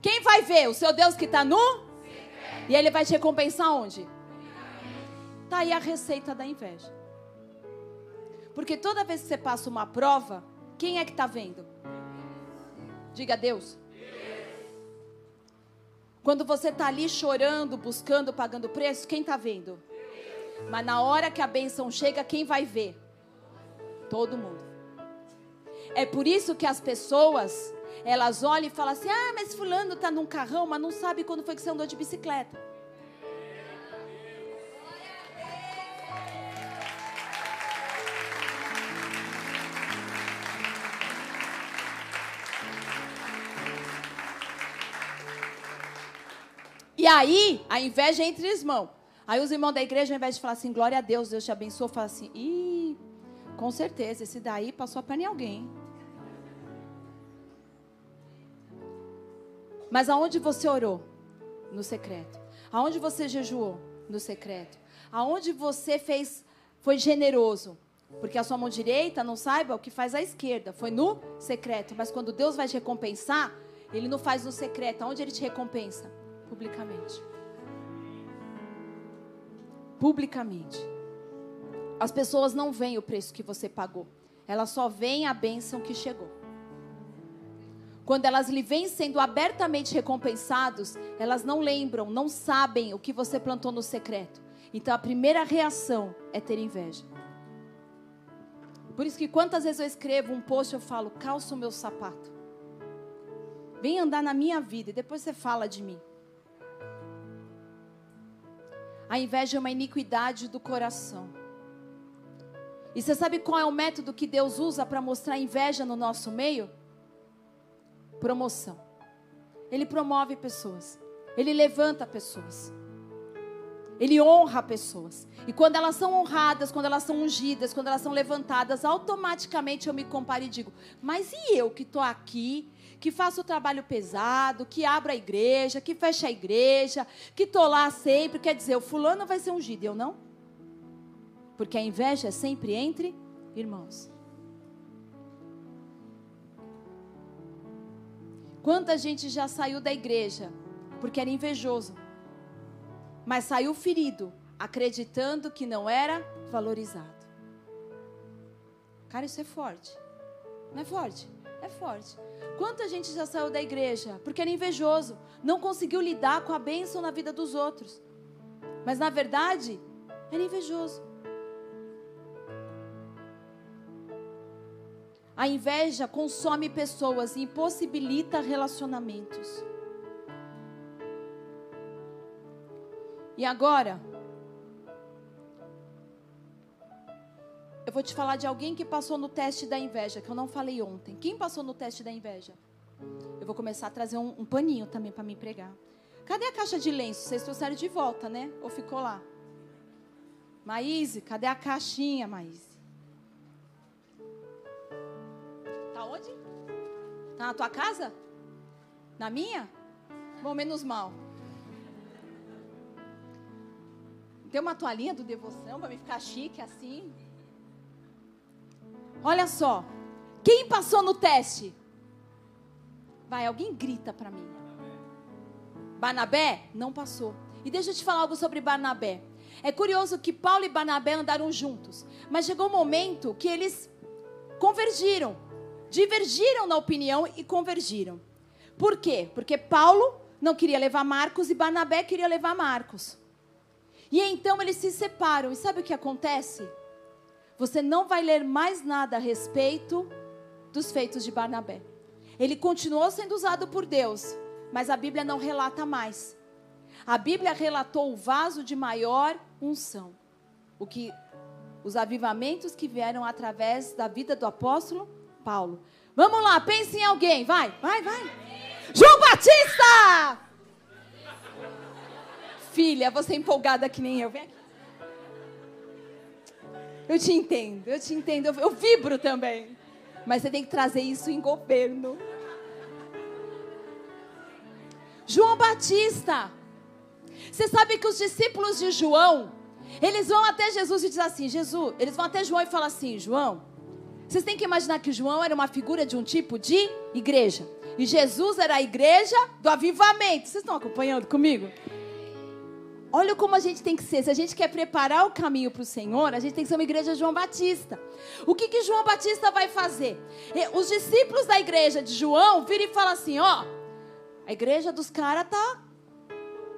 Quem vai ver? O seu Deus que está nu? E ele vai te recompensar onde? Está aí a receita da inveja. Porque toda vez que você passa uma prova, quem é que está vendo? Diga Deus. Quando você está ali chorando, buscando, pagando preço, quem está vendo? Mas na hora que a benção chega, quem vai ver? Todo mundo. É por isso que as pessoas, elas olham e falam assim: ah, mas fulano está num carrão, mas não sabe quando foi que você andou de bicicleta. E aí, a inveja é entre irmãos. Aí os irmãos da igreja, ao invés de falar assim, glória a Deus, Deus te abençoe, fala assim, ih, com certeza, esse daí passou a perna em alguém. Mas aonde você orou? No secreto. Aonde você jejuou? No secreto. Aonde você fez, foi generoso? Porque a sua mão direita não saiba o que faz a esquerda. Foi no secreto. Mas quando Deus vai te recompensar, Ele não faz no secreto. Aonde Ele te recompensa? Publicamente. Publicamente. As pessoas não veem o preço que você pagou, elas só veem a bênção que chegou. Quando elas lhe vêm sendo abertamente recompensados, elas não lembram, não sabem o que você plantou no secreto. Então a primeira reação é ter inveja. Por isso que quantas vezes eu escrevo um post eu falo, calça o meu sapato. Vem andar na minha vida e depois você fala de mim. A inveja é uma iniquidade do coração. E você sabe qual é o método que Deus usa para mostrar inveja no nosso meio? Promoção. Ele promove pessoas. Ele levanta pessoas. Ele honra pessoas. E quando elas são honradas, quando elas são ungidas, quando elas são levantadas, automaticamente eu me comparo e digo: Mas e eu que estou aqui, que faço o trabalho pesado, que abro a igreja, que fecha a igreja, que estou lá sempre? Quer dizer, o fulano vai ser ungido, eu não? Porque a inveja é sempre entre irmãos. Quanta gente já saiu da igreja porque era invejoso mas saiu ferido, acreditando que não era valorizado. Cara, isso é forte. Não é forte? É forte. Quanta gente já saiu da igreja porque era invejoso, não conseguiu lidar com a bênção na vida dos outros. Mas na verdade, era invejoso. A inveja consome pessoas e impossibilita relacionamentos. E agora, eu vou te falar de alguém que passou no teste da inveja, que eu não falei ontem. Quem passou no teste da inveja? Eu vou começar a trazer um, um paninho também para me pregar. Cadê a caixa de lenço? Vocês trouxeram de volta, né? Ou ficou lá? Maíse, cadê a caixinha, Maíse? Tá onde? Tá na tua casa? Na minha? Bom, menos mal. Tem uma toalhinha do devoção para me ficar chique assim. Olha só. Quem passou no teste? Vai, alguém grita para mim. Barnabé não passou. E deixa eu te falar algo sobre Barnabé. É curioso que Paulo e Barnabé andaram juntos, mas chegou um momento que eles convergiram, divergiram na opinião e convergiram. Por quê? Porque Paulo não queria levar Marcos e Barnabé queria levar Marcos. E então eles se separam. E sabe o que acontece? Você não vai ler mais nada a respeito dos feitos de Barnabé. Ele continuou sendo usado por Deus, mas a Bíblia não relata mais. A Bíblia relatou o vaso de maior unção. O que os avivamentos que vieram através da vida do apóstolo Paulo. Vamos lá, pense em alguém, vai, vai, vai. João Batista! Filha, você é empolgada que nem eu. Vem aqui. Eu te entendo, eu te entendo. Eu, vibro também. Mas você tem que trazer isso em governo. João Batista. Você sabe que os discípulos de João, eles vão até Jesus e dizem assim: Jesus, eles vão até João e falam assim: João, vocês têm que imaginar que João era uma figura de um tipo de igreja. E Jesus era a igreja do avivamento. Vocês estão acompanhando comigo? Olha como a gente tem que ser. Se a gente quer preparar o caminho para o Senhor, a gente tem que ser uma igreja de João Batista. O que, que João Batista vai fazer? Os discípulos da igreja de João viram e falam assim: ó, a igreja dos caras tá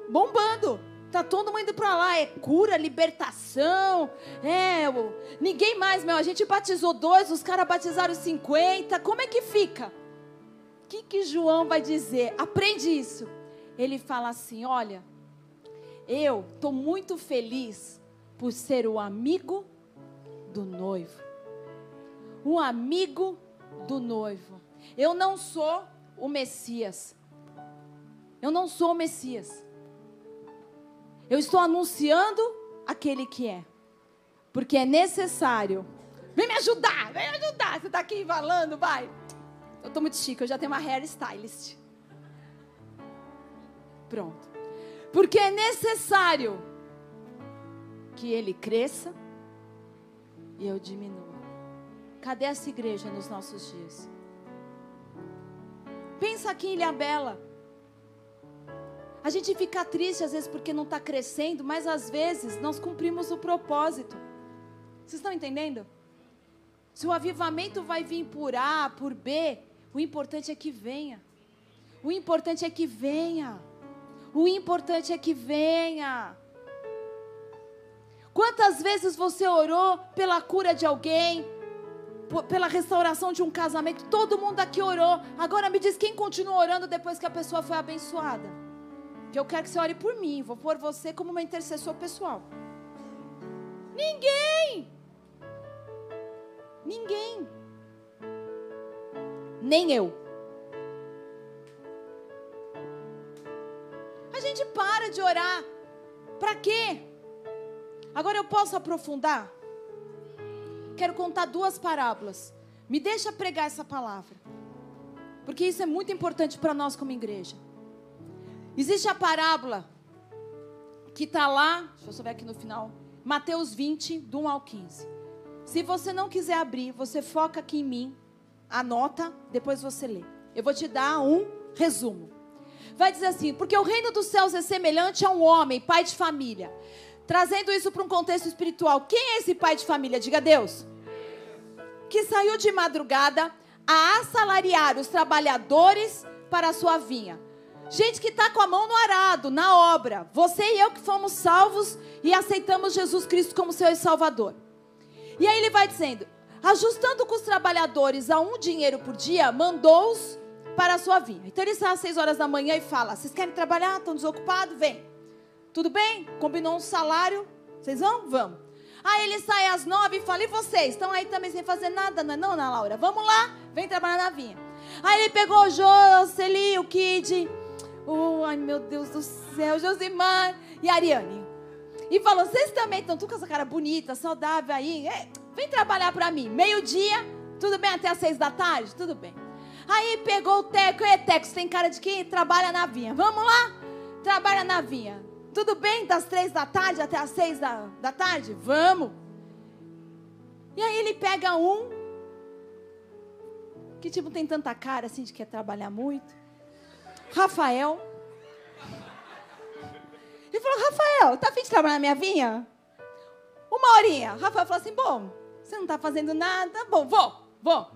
bombando. Tá todo mundo indo para lá, é cura, libertação, é, ninguém mais, meu, a gente batizou dois, os caras batizaram 50, como é que fica? O que que João vai dizer? Aprende isso. Ele fala assim, olha, eu estou muito feliz por ser o amigo do noivo. O amigo do noivo. Eu não sou o Messias. Eu não sou o Messias. Eu estou anunciando aquele que é. Porque é necessário. Vem me ajudar, vem me ajudar. Você está aqui falando, vai. Eu estou muito chique, eu já tenho uma hairstylist. Pronto. Porque é necessário que ele cresça e eu diminua. Cadê essa igreja nos nossos dias? Pensa aqui em Ilha Bela. A gente fica triste às vezes porque não está crescendo, mas às vezes nós cumprimos o propósito. Vocês estão entendendo? Se o avivamento vai vir por A, por B, o importante é que venha. O importante é que venha. O importante é que venha. Quantas vezes você orou pela cura de alguém, pela restauração de um casamento? Todo mundo aqui orou. Agora me diz quem continua orando depois que a pessoa foi abençoada. Que eu quero que você ore por mim. Vou pôr você como uma intercessor pessoal. Ninguém. Ninguém. Nem eu. Para de orar Para quê? Agora eu posso aprofundar? Quero contar duas parábolas. Me deixa pregar essa palavra. Porque isso é muito importante para nós como igreja. Existe a parábola que está lá, deixa eu só ver aqui no final, Mateus 20, do 1 ao 15. Se você não quiser abrir, você foca aqui em mim, anota, depois você lê. Eu vou te dar um resumo. Vai dizer assim: porque o reino dos céus é semelhante a um homem, pai de família. Trazendo isso para um contexto espiritual. Quem é esse pai de família? Diga Deus. Que saiu de madrugada a assalariar os trabalhadores para a sua vinha. Gente que está com a mão no arado, na obra. Você e eu que fomos salvos e aceitamos Jesus Cristo como seu Salvador. E aí ele vai dizendo: ajustando com os trabalhadores a um dinheiro por dia, mandou-os para a sua vinha. Então ele sai às seis horas da manhã e fala: Vocês querem trabalhar? Estão desocupados? Vem. Tudo bem? Combinou um salário? Vocês vão? Vamos. Aí ele sai às nove e fala: E vocês? Estão aí também sem fazer nada? Não, é não, Ana Laura? Vamos lá, vem trabalhar na vinha. Aí ele pegou o Jocely, o Kid, o. Ai meu Deus do céu, Josimar e a Ariane. E falou: Vocês também estão com essa cara bonita, saudável aí? É, vem trabalhar para mim. Meio-dia, tudo bem até às seis da tarde? Tudo bem. Aí pegou o Teco, e Teco, você tem cara de quem trabalha na vinha. Vamos lá? Trabalha na vinha. Tudo bem das três da tarde até as seis da, da tarde? Vamos. E aí ele pega um que tipo tem tanta cara assim de quer trabalhar muito. Rafael. Ele falou, Rafael, tá afim de trabalhar na minha vinha? Uma horinha. Rafael falou assim, bom, você não tá fazendo nada, bom, vou, vou.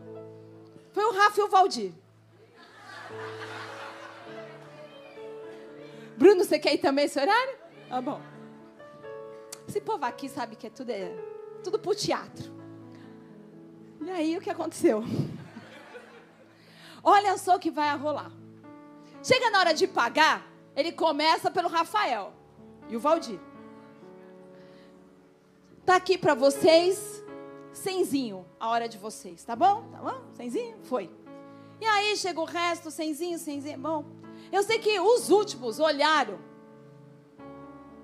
Foi o Rafa e o Valdir. Bruno, você quer ir também esse horário? Tá bom. Esse povo aqui sabe que é tudo, é tudo pro teatro. E aí o que aconteceu? Olha só o que vai rolar. Chega na hora de pagar, ele começa pelo Rafael e o Valdir. Tá aqui para vocês, cenzinho, a hora de vocês, tá bom? Tá bom? Cenzinho? Foi. E aí chega o resto, cenzinho, cenzinho. Bom, eu sei que os últimos olharam.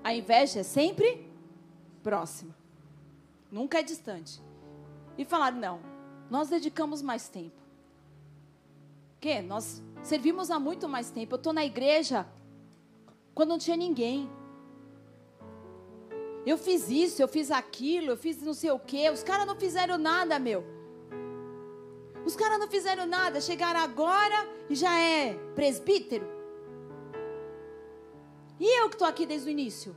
A inveja é sempre próxima, nunca é distante. E falaram: não, nós dedicamos mais tempo. Que? Nós servimos há muito mais tempo. Eu estou na igreja quando não tinha ninguém. Eu fiz isso, eu fiz aquilo, eu fiz não sei o quê. Os caras não fizeram nada, meu. Os caras não fizeram nada. Chegaram agora e já é presbítero. E eu que estou aqui desde o início.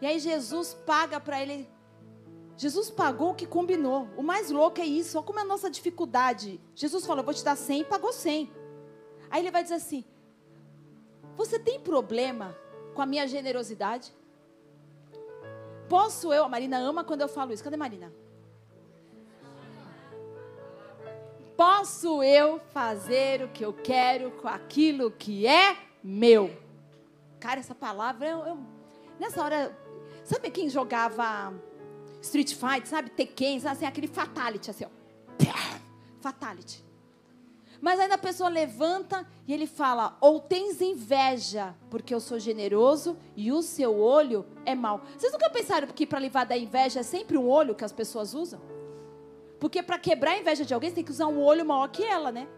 E aí Jesus paga para ele Jesus pagou o que combinou. O mais louco é isso. Olha como é a nossa dificuldade. Jesus falou: Eu vou te dar 100 e pagou 100. Aí ele vai dizer assim: Você tem problema com a minha generosidade? Posso eu? A Marina ama quando eu falo isso. Cadê Marina? Posso eu fazer o que eu quero com aquilo que é meu? Cara, essa palavra, eu, eu, nessa hora, sabe quem jogava Street Fight, sabe? Tekken, sabe? Assim, aquele fatality, assim, ó. Fatality. Mas ainda a pessoa levanta e ele fala: ou tens inveja, porque eu sou generoso e o seu olho é mau. Vocês nunca pensaram que para livrar da inveja é sempre um olho que as pessoas usam? Porque para quebrar a inveja de alguém, você tem que usar um olho maior que ela, né?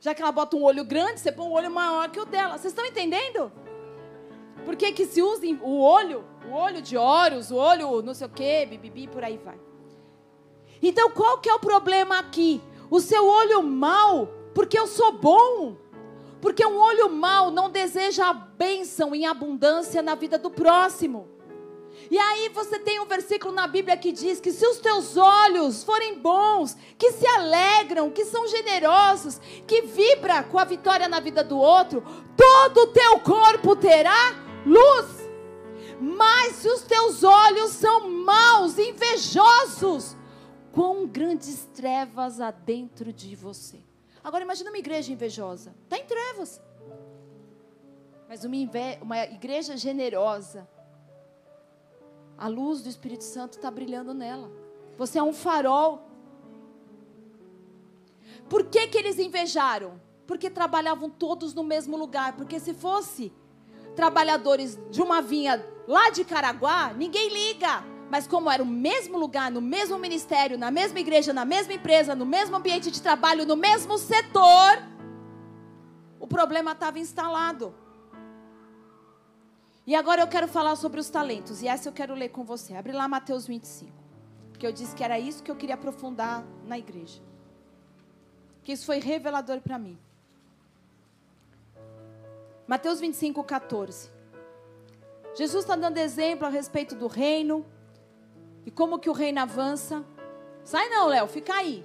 Já que ela bota um olho grande, você põe um olho maior que o dela. Vocês estão entendendo? Por que, que se usa o olho? O olho de Horus, o olho não sei o quê, bibibi, por aí vai. Então qual que é o problema aqui? O seu olho mal, porque eu sou bom. Porque um olho mal não deseja a bênção em abundância na vida do próximo. E aí você tem um versículo na Bíblia que diz que se os teus olhos forem bons, que se alegram, que são generosos, que vibra com a vitória na vida do outro, todo o teu corpo terá luz. Mas se os teus olhos são maus, invejosos, quão grandes trevas há dentro de você. Agora imagina uma igreja invejosa. Está em trevas. Mas uma, uma igreja generosa. A luz do Espírito Santo está brilhando nela. Você é um farol. Por que, que eles invejaram? Porque trabalhavam todos no mesmo lugar. Porque se fosse trabalhadores de uma vinha lá de Caraguá, ninguém liga. Mas como era o mesmo lugar, no mesmo ministério, na mesma igreja, na mesma empresa, no mesmo ambiente de trabalho, no mesmo setor, o problema estava instalado. E agora eu quero falar sobre os talentos. E essa eu quero ler com você. Abre lá Mateus 25. Que eu disse que era isso que eu queria aprofundar na igreja. Que isso foi revelador para mim. Mateus 25, 14. Jesus está dando exemplo a respeito do reino. E como que o reino avança. Sai não, Léo, fica aí.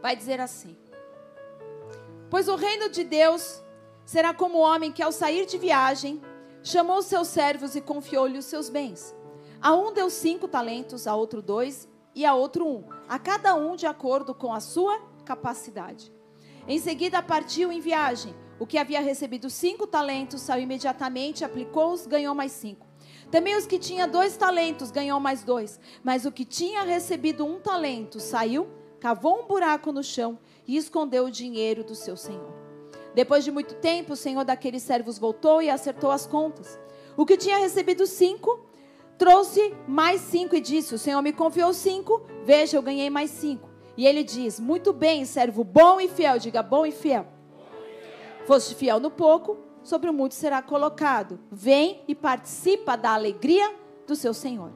Vai dizer assim: Pois o reino de Deus será como o homem que, ao sair de viagem, chamou seus servos e confiou-lhe os seus bens. A um deu cinco talentos, a outro dois e a outro um, a cada um de acordo com a sua capacidade. Em seguida partiu em viagem. O que havia recebido cinco talentos saiu imediatamente, aplicou-os, ganhou mais cinco. Também os que tinham dois talentos ganhou mais dois. Mas o que tinha recebido um talento saiu, cavou um buraco no chão e escondeu o dinheiro do seu senhor. Depois de muito tempo, o senhor daqueles servos voltou e acertou as contas. O que tinha recebido cinco, trouxe mais cinco e disse: O senhor me confiou cinco, veja, eu ganhei mais cinco. E ele diz: Muito bem, servo bom e fiel. Diga bom e fiel. Foste fiel no pouco, sobre o muito será colocado. Vem e participa da alegria do seu senhor.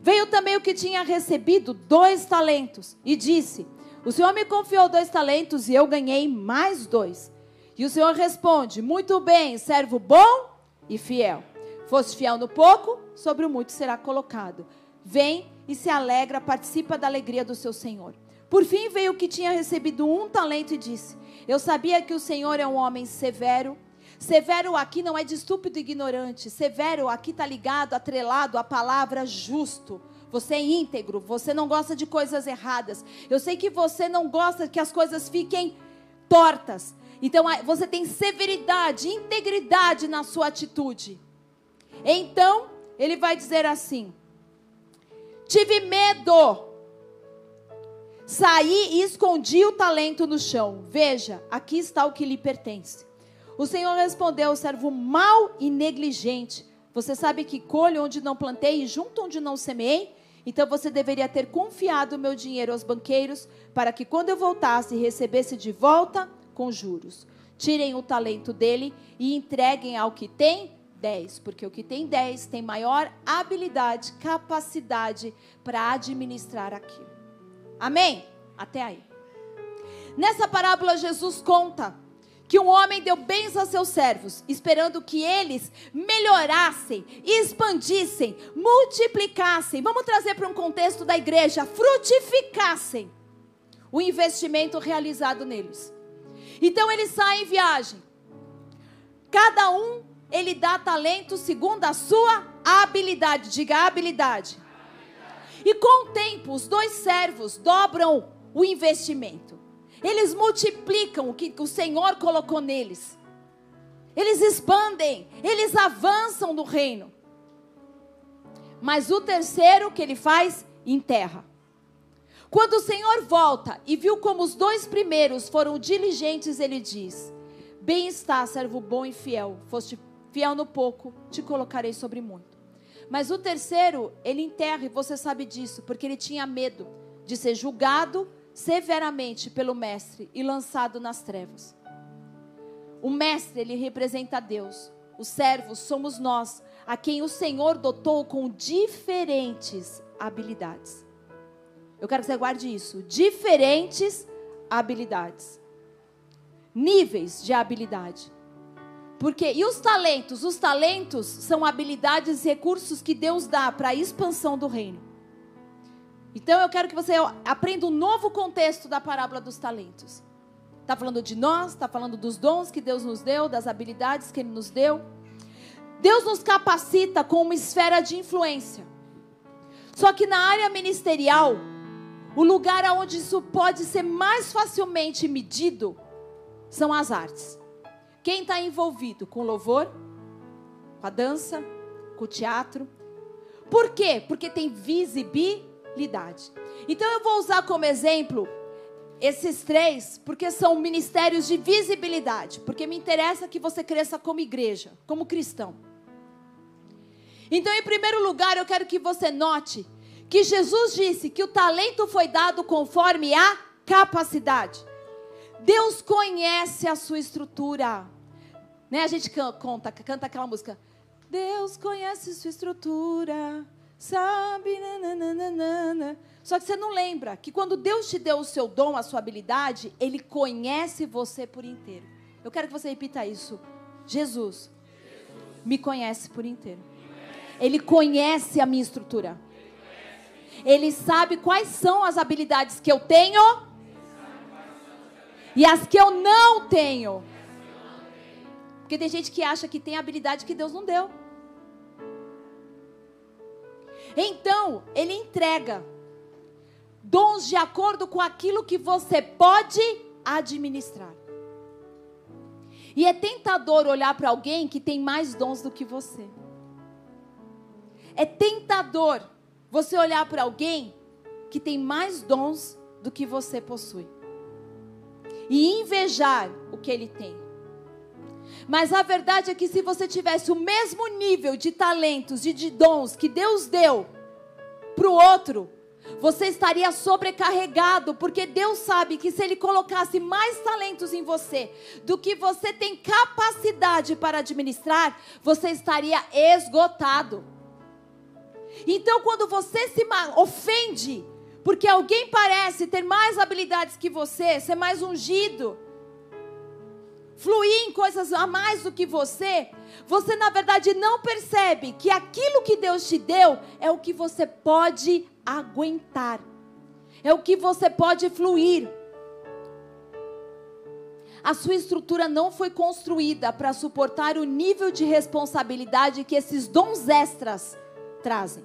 Veio também o que tinha recebido dois talentos e disse: O senhor me confiou dois talentos e eu ganhei mais dois. E o Senhor responde: Muito bem, servo bom e fiel. Foste fiel no pouco, sobre o muito será colocado. Vem e se alegra, participa da alegria do seu Senhor. Por fim veio o que tinha recebido um talento e disse: Eu sabia que o Senhor é um homem severo. Severo aqui não é de estúpido e ignorante. Severo aqui está ligado, atrelado à palavra justo. Você é íntegro, você não gosta de coisas erradas. Eu sei que você não gosta que as coisas fiquem tortas. Então você tem severidade, integridade na sua atitude. Então, ele vai dizer assim: Tive medo. Saí e escondi o talento no chão. Veja, aqui está o que lhe pertence. O Senhor respondeu: servo mau e negligente. Você sabe que colho onde não plantei e junto onde não semeei? Então você deveria ter confiado o meu dinheiro aos banqueiros, para que quando eu voltasse recebesse de volta com juros. Tirem o talento dele e entreguem ao que tem dez, porque o que tem dez tem maior habilidade, capacidade para administrar aquilo. Amém? Até aí. Nessa parábola, Jesus conta que um homem deu bens a seus servos, esperando que eles melhorassem, expandissem, multiplicassem. Vamos trazer para um contexto da igreja, frutificassem o investimento realizado neles. Então ele sai em viagem. Cada um ele dá talento segundo a sua habilidade. Diga habilidade. E com o tempo, os dois servos dobram o investimento. Eles multiplicam o que o Senhor colocou neles. Eles expandem, eles avançam no reino. Mas o terceiro que ele faz, enterra. Quando o Senhor volta e viu como os dois primeiros foram diligentes, ele diz: Bem está, servo bom e fiel. Foste fiel no pouco, te colocarei sobre muito. Mas o terceiro, ele enterra, e você sabe disso, porque ele tinha medo de ser julgado severamente pelo mestre e lançado nas trevas. O mestre, ele representa Deus. Os servos somos nós, a quem o Senhor dotou com diferentes habilidades. Eu quero que você guarde isso. Diferentes habilidades. Níveis de habilidade. Porque e os talentos? Os talentos são habilidades e recursos que Deus dá para a expansão do reino. Então eu quero que você aprenda um novo contexto da parábola dos talentos. Está falando de nós, está falando dos dons que Deus nos deu, das habilidades que Ele nos deu. Deus nos capacita com uma esfera de influência. Só que na área ministerial, o lugar onde isso pode ser mais facilmente medido são as artes. Quem está envolvido com louvor, com a dança, com o teatro. Por quê? Porque tem visibilidade. Então eu vou usar como exemplo esses três porque são ministérios de visibilidade, porque me interessa que você cresça como igreja, como cristão. Então, em primeiro lugar, eu quero que você note que Jesus disse que o talento foi dado conforme a capacidade. Deus conhece a sua estrutura. Né? A gente canta, canta aquela música. Deus conhece sua estrutura, sabe? Nananana. Só que você não lembra que quando Deus te deu o seu dom, a sua habilidade, Ele conhece você por inteiro. Eu quero que você repita isso. Jesus, me conhece por inteiro. Ele conhece a minha estrutura. Ele sabe quais são as habilidades que eu tenho e as que eu não tenho. Porque tem gente que acha que tem habilidade que Deus não deu. Então, ele entrega dons de acordo com aquilo que você pode administrar. E é tentador olhar para alguém que tem mais dons do que você. É tentador você olhar para alguém que tem mais dons do que você possui e invejar o que ele tem. Mas a verdade é que se você tivesse o mesmo nível de talentos e de dons que Deus deu para o outro, você estaria sobrecarregado, porque Deus sabe que se Ele colocasse mais talentos em você do que você tem capacidade para administrar, você estaria esgotado. Então, quando você se ofende, porque alguém parece ter mais habilidades que você, ser mais ungido, fluir em coisas a mais do que você, você na verdade não percebe que aquilo que Deus te deu é o que você pode aguentar, é o que você pode fluir. A sua estrutura não foi construída para suportar o nível de responsabilidade que esses dons extras trazem.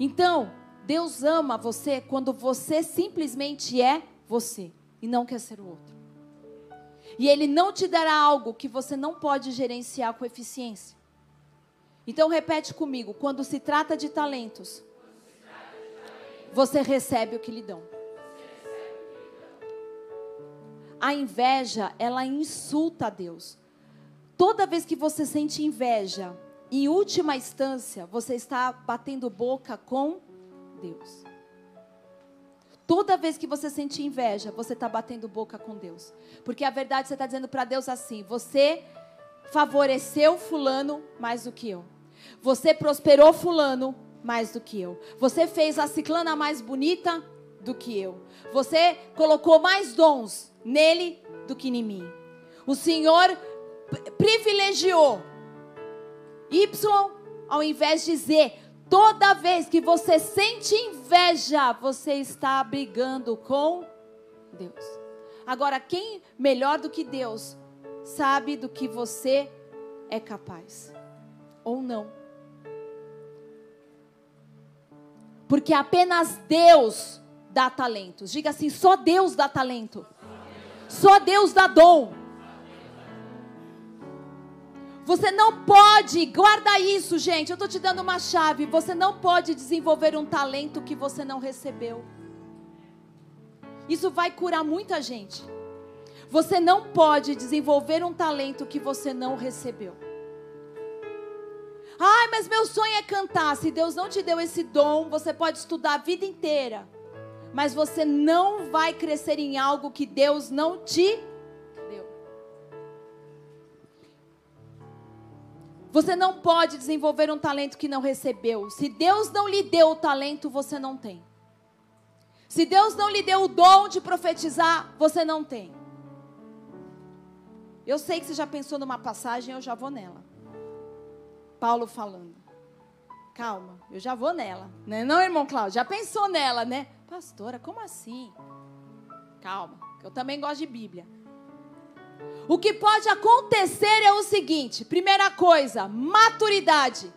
Então, Deus ama você quando você simplesmente é você e não quer ser o outro. E Ele não te dará algo que você não pode gerenciar com eficiência. Então, repete comigo: quando se trata de talentos, você recebe o que lhe dão. A inveja, ela insulta a Deus. Toda vez que você sente inveja, em última instância, você está batendo boca com Deus. Toda vez que você sente inveja, você está batendo boca com Deus. Porque a verdade você está dizendo para Deus assim: você favoreceu Fulano mais do que eu. Você prosperou Fulano mais do que eu. Você fez a ciclana mais bonita do que eu. Você colocou mais dons nele do que em mim. O Senhor privilegiou Y ao invés de Z. Toda vez que você sente inveja, você está brigando com Deus. Agora, quem melhor do que Deus sabe do que você é capaz ou não? Porque apenas Deus dá talentos. Diga assim: só Deus dá talento. Só Deus dá dom. Você não pode, guarda isso, gente. Eu estou te dando uma chave. Você não pode desenvolver um talento que você não recebeu. Isso vai curar muita gente. Você não pode desenvolver um talento que você não recebeu. Ai, mas meu sonho é cantar. Se Deus não te deu esse dom, você pode estudar a vida inteira. Mas você não vai crescer em algo que Deus não te Você não pode desenvolver um talento que não recebeu. Se Deus não lhe deu o talento, você não tem. Se Deus não lhe deu o dom de profetizar, você não tem. Eu sei que você já pensou numa passagem, eu já vou nela. Paulo falando. Calma, eu já vou nela. Né? Não, irmão Cláudio, já pensou nela, né? Pastora, como assim? Calma, eu também gosto de Bíblia. O que pode acontecer é o seguinte: primeira coisa, maturidade.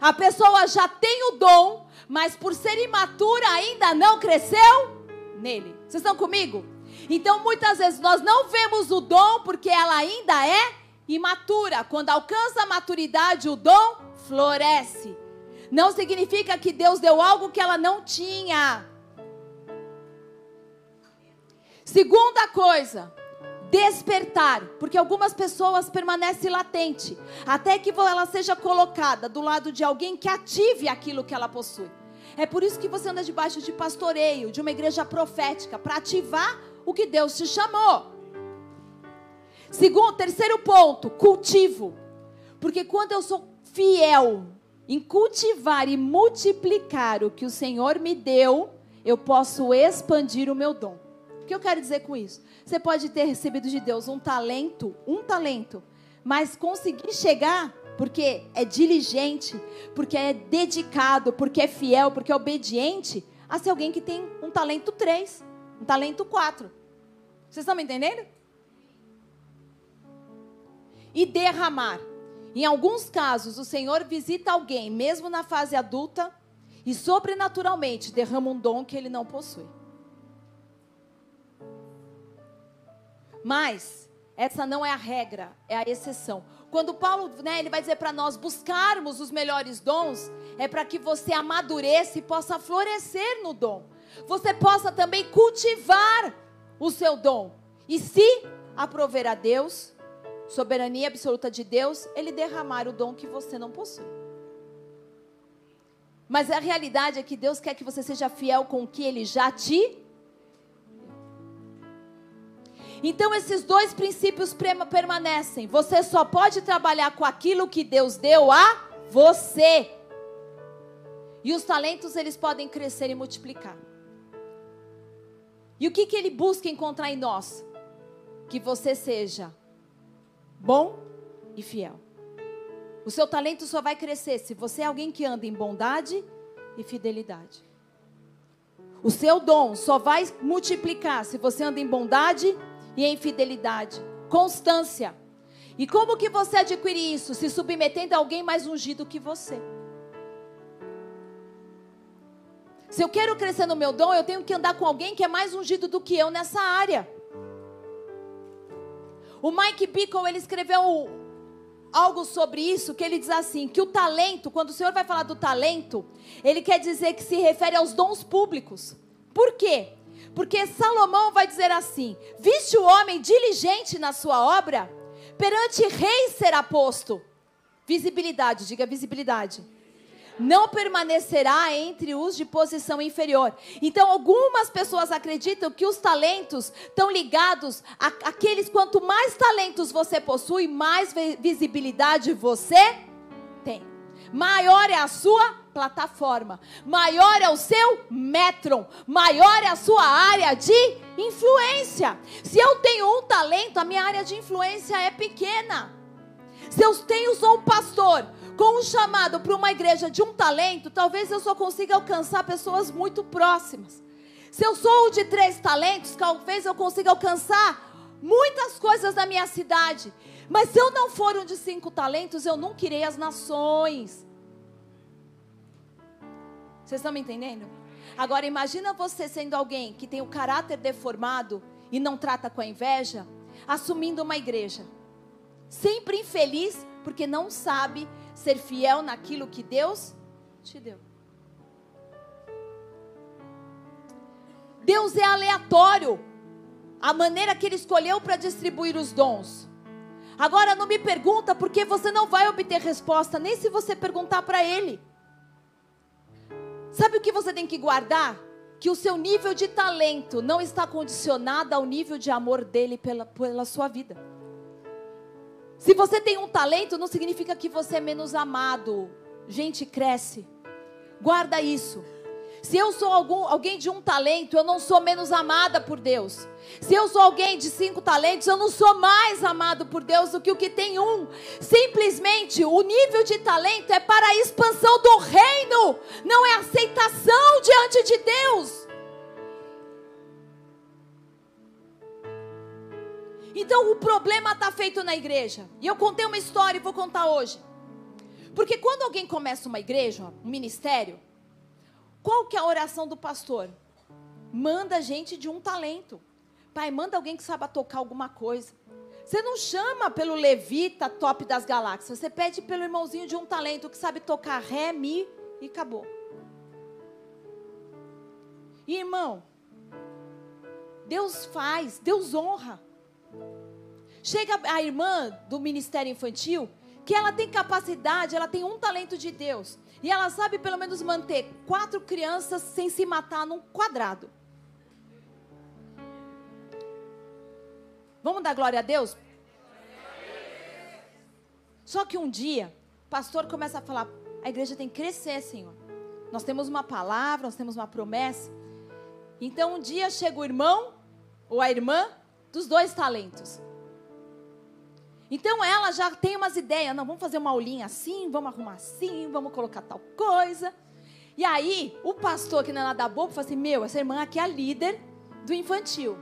A pessoa já tem o dom, mas por ser imatura ainda não cresceu nele. Vocês estão comigo? Então muitas vezes nós não vemos o dom porque ela ainda é imatura. Quando alcança a maturidade, o dom floresce. Não significa que Deus deu algo que ela não tinha. Segunda coisa, despertar, porque algumas pessoas permanecem latente, até que ela seja colocada do lado de alguém que ative aquilo que ela possui. É por isso que você anda debaixo de pastoreio, de uma igreja profética, para ativar o que Deus te chamou. Segundo, terceiro ponto, cultivo. Porque quando eu sou fiel em cultivar e multiplicar o que o Senhor me deu, eu posso expandir o meu dom. O que eu quero dizer com isso? Você pode ter recebido de Deus um talento, um talento, mas conseguir chegar porque é diligente, porque é dedicado, porque é fiel, porque é obediente, a ser alguém que tem um talento 3, um talento 4. Vocês estão me entendendo? E derramar. Em alguns casos, o Senhor visita alguém, mesmo na fase adulta, e sobrenaturalmente derrama um dom que ele não possui. Mas essa não é a regra, é a exceção. Quando Paulo, né, ele vai dizer para nós buscarmos os melhores dons, é para que você amadureça e possa florescer no dom. Você possa também cultivar o seu dom. E se aprover a Deus, soberania absoluta de Deus, ele derramar o dom que você não possui. Mas a realidade é que Deus quer que você seja fiel com o que ele já te então esses dois princípios permanecem. Você só pode trabalhar com aquilo que Deus deu a você. E os talentos eles podem crescer e multiplicar. E o que, que ele busca encontrar em nós? Que você seja bom e fiel. O seu talento só vai crescer se você é alguém que anda em bondade e fidelidade. O seu dom só vai multiplicar se você anda em bondade e e em fidelidade, constância. E como que você adquire isso? Se submetendo a alguém mais ungido que você. Se eu quero crescer no meu dom, eu tenho que andar com alguém que é mais ungido do que eu nessa área. O Mike Bickle, ele escreveu algo sobre isso, que ele diz assim, que o talento, quando o Senhor vai falar do talento, ele quer dizer que se refere aos dons públicos. Por quê? Porque Salomão vai dizer assim: Viste o homem diligente na sua obra? Perante reis será posto. Visibilidade, diga visibilidade. Não permanecerá entre os de posição inferior. Então, algumas pessoas acreditam que os talentos estão ligados àqueles. Quanto mais talentos você possui, mais visibilidade você tem. Maior é a sua plataforma, maior é o seu metron, maior é a sua área de influência. Se eu tenho um talento, a minha área de influência é pequena. Se eu tenho só um pastor com um chamado para uma igreja de um talento, talvez eu só consiga alcançar pessoas muito próximas. Se eu sou de três talentos, talvez eu consiga alcançar muitas coisas na minha cidade. Mas se eu não for um de cinco talentos, eu nunca irei às nações. Vocês estão me entendendo? Agora imagina você sendo alguém que tem o caráter deformado e não trata com a inveja, assumindo uma igreja. Sempre infeliz porque não sabe ser fiel naquilo que Deus te deu. Deus é aleatório. A maneira que ele escolheu para distribuir os dons. Agora não me pergunta porque você não vai obter resposta nem se você perguntar para ele. Sabe o que você tem que guardar? Que o seu nível de talento não está condicionado ao nível de amor dele pela, pela sua vida. Se você tem um talento, não significa que você é menos amado. Gente, cresce. Guarda isso. Se eu sou algum, alguém de um talento, eu não sou menos amada por Deus. Se eu sou alguém de cinco talentos, eu não sou mais amado por Deus do que o que tem um. Simplesmente o nível de talento é para a expansão do reino, não é aceitação diante de Deus. Então o problema está feito na igreja. E eu contei uma história e vou contar hoje. Porque quando alguém começa uma igreja, um ministério, qual que é a oração do pastor? Manda gente de um talento. Pai, manda alguém que saiba tocar alguma coisa. Você não chama pelo levita top das galáxias. Você pede pelo irmãozinho de um talento que sabe tocar ré, mi, e acabou. Irmão, Deus faz, Deus honra. Chega a irmã do ministério infantil, que ela tem capacidade, ela tem um talento de Deus. E ela sabe pelo menos manter quatro crianças sem se matar num quadrado. Vamos dar glória a Deus? Só que um dia, o pastor começa a falar: a igreja tem que crescer, Senhor. Nós temos uma palavra, nós temos uma promessa. Então um dia chega o irmão ou a irmã dos dois talentos. Então ela já tem umas ideias, não, vamos fazer uma aulinha assim, vamos arrumar assim, vamos colocar tal coisa. E aí, o pastor, que não é nada bobo, fala assim: Meu, essa irmã aqui é a líder do infantil.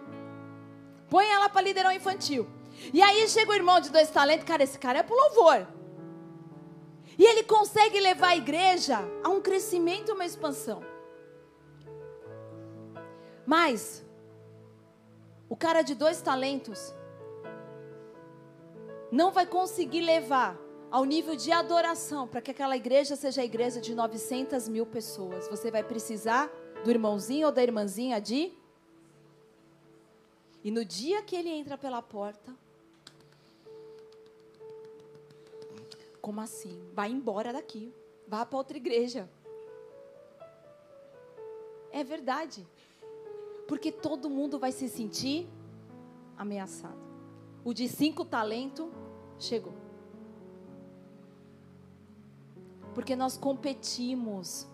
Põe ela para liderar o infantil. E aí chega o irmão de dois talentos, cara, esse cara é pro louvor. E ele consegue levar a igreja a um crescimento e uma expansão. Mas, o cara de dois talentos não vai conseguir levar ao nível de adoração para que aquela igreja seja a igreja de 900 mil pessoas. Você vai precisar do irmãozinho ou da irmãzinha de. E no dia que ele entra pela porta, como assim? Vai embora daqui, vá para outra igreja. É verdade. Porque todo mundo vai se sentir ameaçado. O de cinco talentos chegou. Porque nós competimos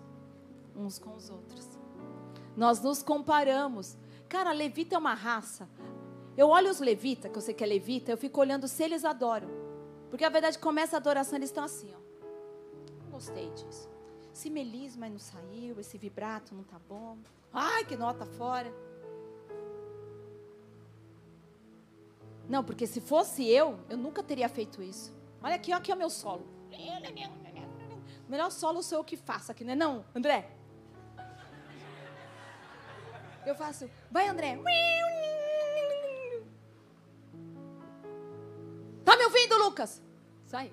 uns com os outros. Nós nos comparamos. Cara, levita é uma raça. Eu olho os levitas, que eu sei que é levita, eu fico olhando se eles adoram. Porque a verdade começa a adoração, eles estão assim, ó. Não gostei disso. Esse melisma não saiu, esse vibrato não tá bom. Ai, que nota fora. Não, porque se fosse eu, eu nunca teria feito isso. Olha aqui, ó, aqui é o meu solo. O melhor solo sou eu que faço aqui, não é não, André? Eu faço, vai André. Tá me ouvindo, Lucas? Sai.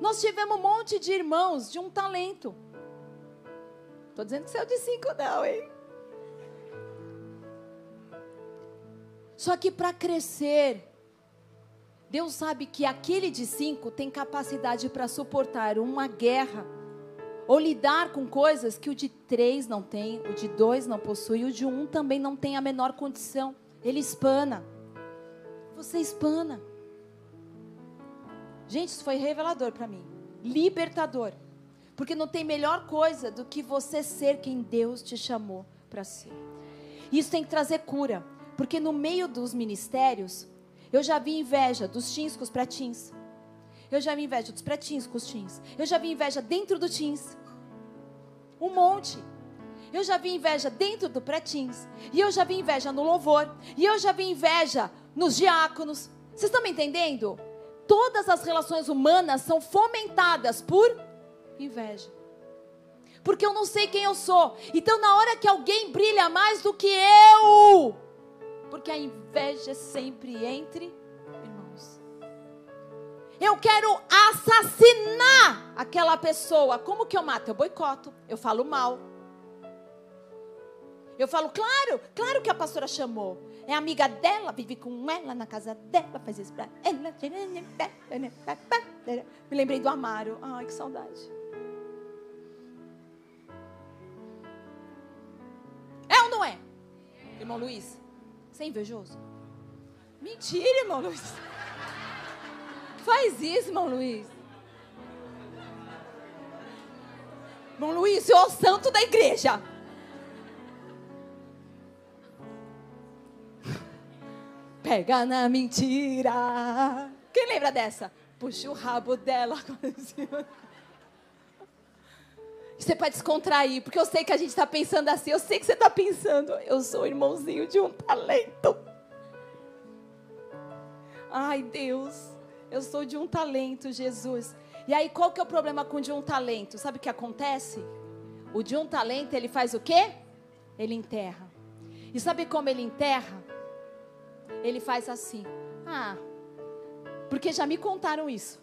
Nós tivemos um monte de irmãos de um talento. Tô dizendo que saiu de cinco, não, hein? Só que para crescer, Deus sabe que aquele de cinco tem capacidade para suportar uma guerra ou lidar com coisas que o de três não tem, o de dois não possui, o de um também não tem a menor condição. Ele espana. Você espana. Gente, isso foi revelador para mim. Libertador. Porque não tem melhor coisa do que você ser quem Deus te chamou para ser. Isso tem que trazer cura. Porque no meio dos ministérios, eu já vi inveja dos teens com os pré-teens. Eu já vi inveja dos pré-teens com os teens. Eu já vi inveja dentro do teens. Um monte. Eu já vi inveja dentro do pré-teens. E eu já vi inveja no louvor. E eu já vi inveja nos diáconos. Vocês estão me entendendo? Todas as relações humanas são fomentadas por inveja. Porque eu não sei quem eu sou. Então, na hora que alguém brilha mais do que eu, porque a inveja é sempre entre irmãos. Eu quero assassinar aquela pessoa. Como que eu mato? Eu boicoto, eu falo mal. Eu falo, claro, claro que a pastora chamou. É amiga dela, vive com ela na casa dela, faz isso pra ela. Me lembrei do Amaro. Ai, que saudade. É ou não é? Irmão Luiz? Você é invejoso? Mentira, irmão Luiz. Faz isso, irmão Luiz. Irmão Luiz, eu é o santo da igreja. Pega na mentira. Quem lembra dessa? Puxa o rabo dela. Você pode descontrair, porque eu sei que a gente está pensando assim. Eu sei que você está pensando. Eu sou irmãozinho de um talento. Ai, Deus, eu sou de um talento, Jesus. E aí, qual que é o problema com o de um talento? Sabe o que acontece? O de um talento, ele faz o quê? Ele enterra. E sabe como ele enterra? Ele faz assim. Ah, porque já me contaram isso.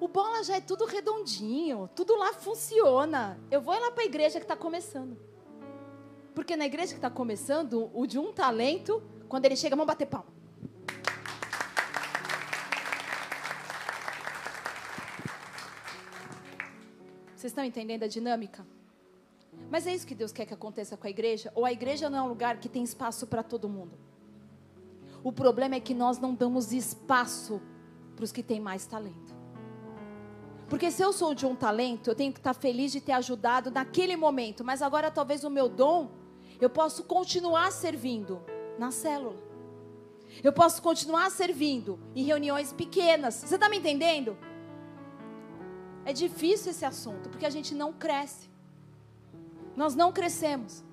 O bola já é tudo redondinho, tudo lá funciona. Eu vou lá para a igreja que está começando. Porque na igreja que está começando, o de um talento, quando ele chega, vamos bater pau. Vocês estão entendendo a dinâmica? Mas é isso que Deus quer que aconteça com a igreja? Ou a igreja não é um lugar que tem espaço para todo mundo? O problema é que nós não damos espaço para os que têm mais talento. Porque se eu sou de um talento, eu tenho que estar feliz de ter ajudado naquele momento, mas agora talvez o meu dom, eu posso continuar servindo na célula. Eu posso continuar servindo em reuniões pequenas. Você está me entendendo? É difícil esse assunto, porque a gente não cresce. Nós não crescemos.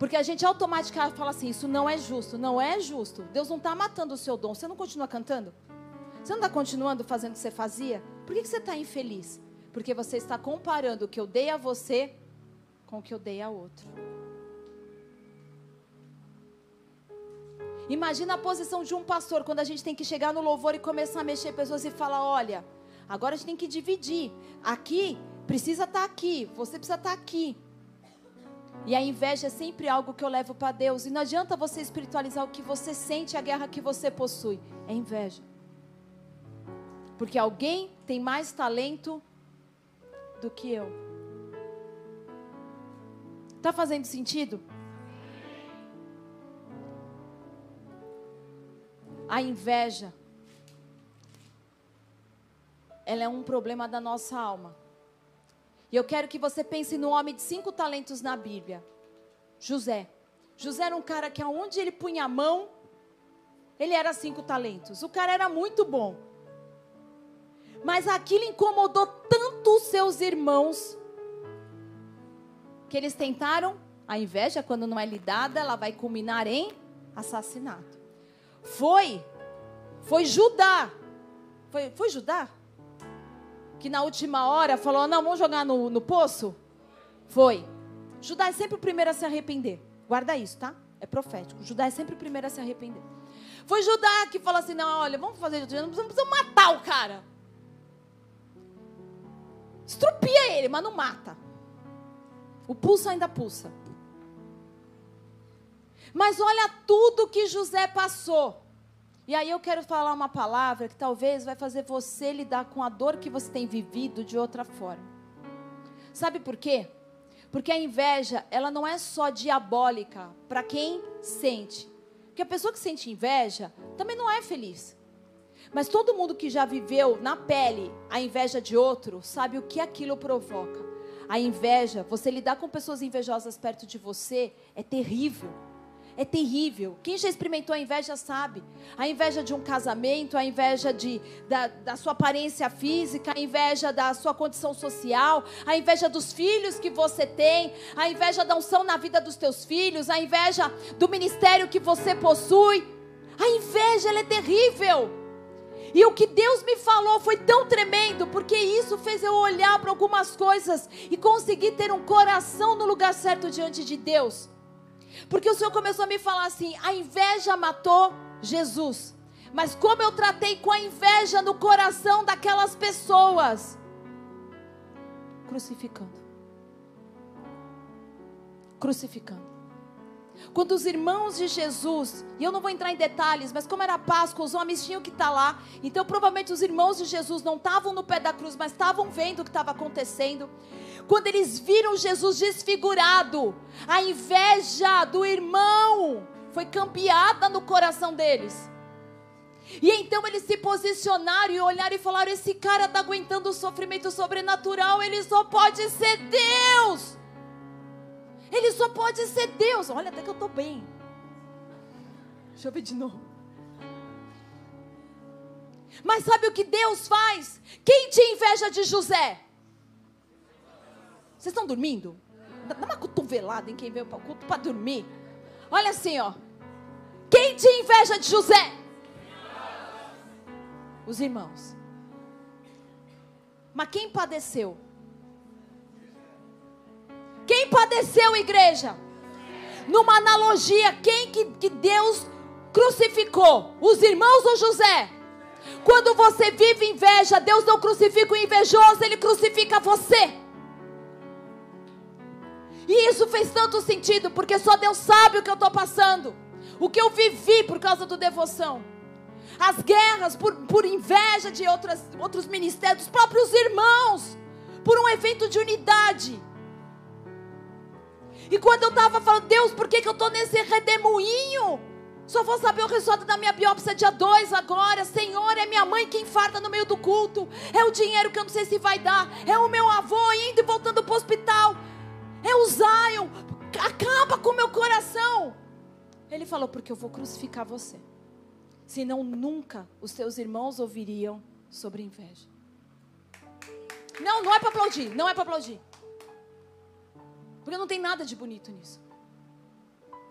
Porque a gente automaticamente fala assim: isso não é justo. Não é justo. Deus não está matando o seu dom. Você não continua cantando? Você não está continuando fazendo o que você fazia? Por que, que você está infeliz? Porque você está comparando o que eu dei a você com o que eu dei a outro. Imagina a posição de um pastor quando a gente tem que chegar no louvor e começar a mexer pessoas e falar: olha, agora a gente tem que dividir. Aqui precisa estar tá aqui, você precisa estar tá aqui. E a inveja é sempre algo que eu levo para Deus. E não adianta você espiritualizar o que você sente, a guerra que você possui. É inveja. Porque alguém tem mais talento do que eu. Está fazendo sentido? A inveja, ela é um problema da nossa alma. E eu quero que você pense no homem de cinco talentos na Bíblia, José. José era um cara que aonde ele punha a mão, ele era cinco talentos. O cara era muito bom. Mas aquilo incomodou tanto os seus irmãos que eles tentaram. A inveja, quando não é lidada, ela vai culminar em assassinato. Foi, foi Judá. Foi, foi Judá? que na última hora falou: não, vamos jogar no, no poço? Foi. Judá é sempre o primeiro a se arrepender. Guarda isso, tá? É profético. Judá é sempre o primeiro a se arrepender. Foi Judá que falou assim: não, olha, vamos fazer, não precisamos matar o cara. Estrupia ele, mas não mata. O pulso ainda pulsa. Mas olha tudo que José passou. E aí eu quero falar uma palavra que talvez vai fazer você lidar com a dor que você tem vivido de outra forma. Sabe por quê? Porque a inveja, ela não é só diabólica para quem sente. Porque a pessoa que sente inveja também não é feliz. Mas todo mundo que já viveu na pele a inveja de outro, sabe o que aquilo provoca. A inveja, você lidar com pessoas invejosas perto de você é terrível é terrível. Quem já experimentou a inveja sabe. A inveja de um casamento, a inveja de, da, da sua aparência física, a inveja da sua condição social, a inveja dos filhos que você tem, a inveja da unção na vida dos teus filhos, a inveja do ministério que você possui. A inveja ela é terrível. E o que Deus me falou foi tão tremendo, porque isso fez eu olhar para algumas coisas e conseguir ter um coração no lugar certo diante de Deus. Porque o Senhor começou a me falar assim: a inveja matou Jesus. Mas como eu tratei com a inveja no coração daquelas pessoas? Crucificando. Crucificando. Quando os irmãos de Jesus, e eu não vou entrar em detalhes, mas como era Páscoa, os homens tinham que estar lá. Então, provavelmente, os irmãos de Jesus não estavam no pé da cruz, mas estavam vendo o que estava acontecendo. Quando eles viram Jesus desfigurado, a inveja do irmão foi campeada no coração deles. E então eles se posicionaram e olharam e falaram: Esse cara está aguentando o sofrimento sobrenatural, ele só pode ser Deus. Ele só pode ser Deus. Olha, até que eu estou bem. Deixa eu ver de novo. Mas sabe o que Deus faz? Quem tinha inveja de José? Vocês estão dormindo? Dá uma cotovelada em quem veio para o culto para dormir. Olha assim, ó. Quem tinha inveja de José? Os irmãos. Mas quem padeceu? Quem padeceu, igreja? Numa analogia, quem que, que Deus crucificou? Os irmãos ou José? Quando você vive inveja, Deus não crucifica o invejoso, Ele crucifica você. E isso fez tanto sentido, porque só Deus sabe o que eu estou passando, o que eu vivi por causa do devoção. As guerras por, por inveja de outras, outros ministérios, dos próprios irmãos, por um evento de unidade. E quando eu estava falando, Deus, por que, que eu estou nesse redemoinho? Só vou saber o resultado da minha biópsia dia 2 agora. Senhor, é minha mãe que infarta no meio do culto. É o dinheiro que eu não sei se vai dar. É o meu avô indo e voltando para o hospital. É o Zion. Acaba com o meu coração. Ele falou, porque eu vou crucificar você. Senão nunca os seus irmãos ouviriam sobre inveja. Não, não é para aplaudir. Não é para aplaudir. Porque não tem nada de bonito nisso.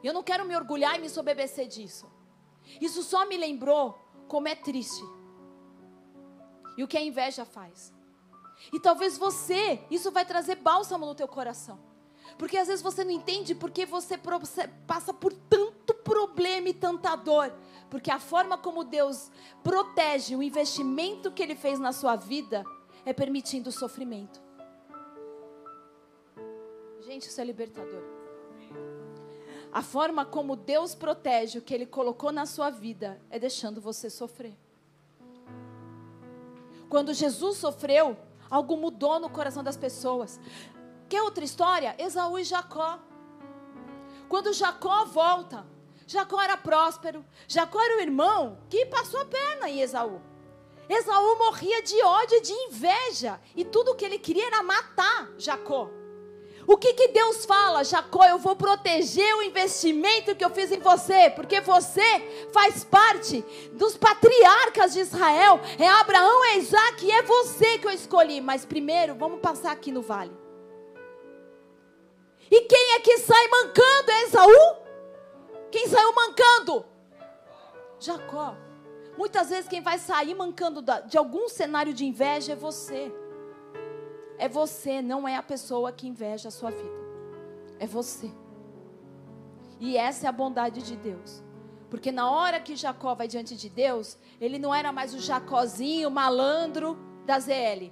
Eu não quero me orgulhar e me sobebecer disso. Isso só me lembrou como é triste. E o que a inveja faz. E talvez você, isso vai trazer bálsamo no teu coração. Porque às vezes você não entende porque você passa por tanto problema e tanta dor. Porque a forma como Deus protege o investimento que Ele fez na sua vida é permitindo o sofrimento. Gente, isso é libertador. A forma como Deus protege o que Ele colocou na sua vida é deixando você sofrer. Quando Jesus sofreu, algo mudou no coração das pessoas. Quer outra história? Esaú e Jacó. Quando Jacó volta, Jacó era próspero. Jacó era o irmão que passou a perna em Esaú. Esaú morria de ódio e de inveja. E tudo que ele queria era matar Jacó. O que, que Deus fala? Jacó, eu vou proteger o investimento que eu fiz em você, porque você faz parte dos patriarcas de Israel. É Abraão, é Isaac e é você que eu escolhi. Mas primeiro, vamos passar aqui no vale. E quem é que sai mancando? É Esaú? Quem saiu mancando? Jacó. Muitas vezes quem vai sair mancando de algum cenário de inveja é você. É você, não é a pessoa que inveja a sua vida. É você. E essa é a bondade de Deus. Porque na hora que Jacó vai diante de Deus, ele não era mais o Jacózinho malandro da ZL.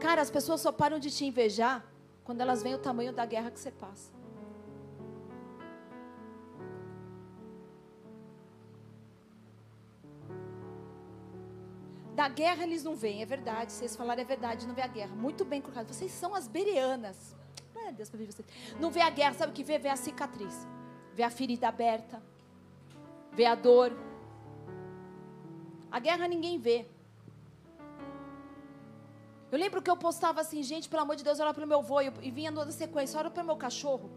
Cara, as pessoas só param de te invejar quando elas veem o tamanho da guerra que você passa. Da guerra eles não vêm, é verdade. Vocês falaram é verdade, não vê a guerra. Muito bem colocado. Vocês são as bereanas. Glória a Deus para vocês. Não vê a guerra, sabe o que vê? Vê a cicatriz. Vê a ferida aberta. Vê a dor. A guerra ninguém vê. Eu lembro que eu postava assim, gente, pelo amor de Deus, olha para o meu avô. E vinha toda sequência, olha para o meu cachorro.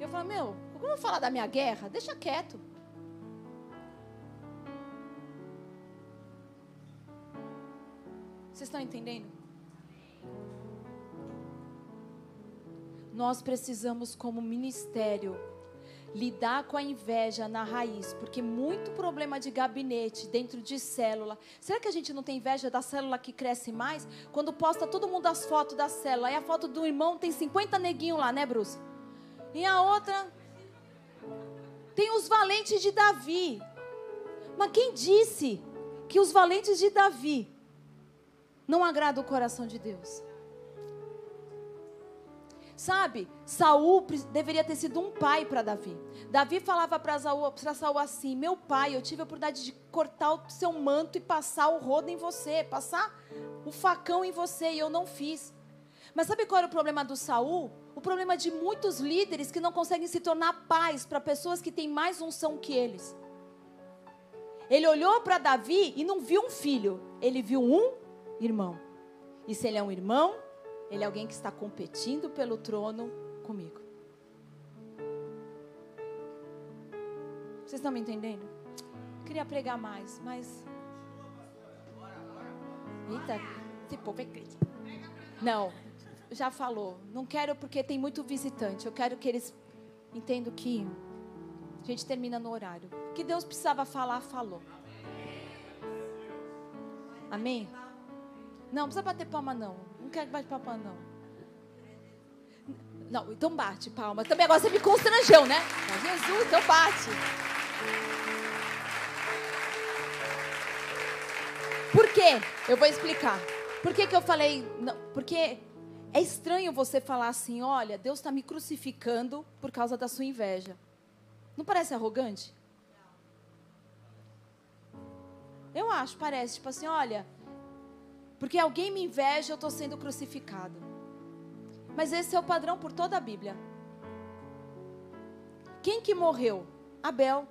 Eu falava, meu, como eu vou falar da minha guerra? Deixa quieto. Vocês estão entendendo? Nós precisamos, como ministério, lidar com a inveja na raiz, porque muito problema de gabinete dentro de célula. Será que a gente não tem inveja da célula que cresce mais? Quando posta todo mundo as fotos da célula, aí a foto do irmão tem 50 neguinhos lá, né, Bruce? E a outra tem os valentes de Davi. Mas quem disse que os valentes de Davi não agrada o coração de Deus. Sabe, Saul deveria ter sido um pai para Davi. Davi falava para Saul, Saul assim: Meu pai, eu tive a oportunidade de cortar o seu manto e passar o rodo em você, passar o facão em você, e eu não fiz. Mas sabe qual era o problema do Saul? O problema de muitos líderes que não conseguem se tornar pais para pessoas que têm mais unção que eles. Ele olhou para Davi e não viu um filho, ele viu um irmão. E se ele é um irmão, ele é alguém que está competindo pelo trono comigo. Vocês estão me entendendo? Eu queria pregar mais, mas. Eita, esse povo é crente. Não, já falou. Não quero porque tem muito visitante. Eu quero que eles entendam que a gente termina no horário. O que Deus precisava falar, falou. Amém? Não, precisa bater palma, não. Não quero bater palma, não. Não, então bate palma. Também agora você me constrangeu, né? Jesus, então bate. Por quê? Eu vou explicar. Por que, que eu falei. Não, porque é estranho você falar assim: olha, Deus está me crucificando por causa da sua inveja. Não parece arrogante? Eu acho, parece. Tipo assim: olha, porque alguém me inveja, eu estou sendo crucificado. Mas esse é o padrão por toda a Bíblia. Quem que morreu? Abel.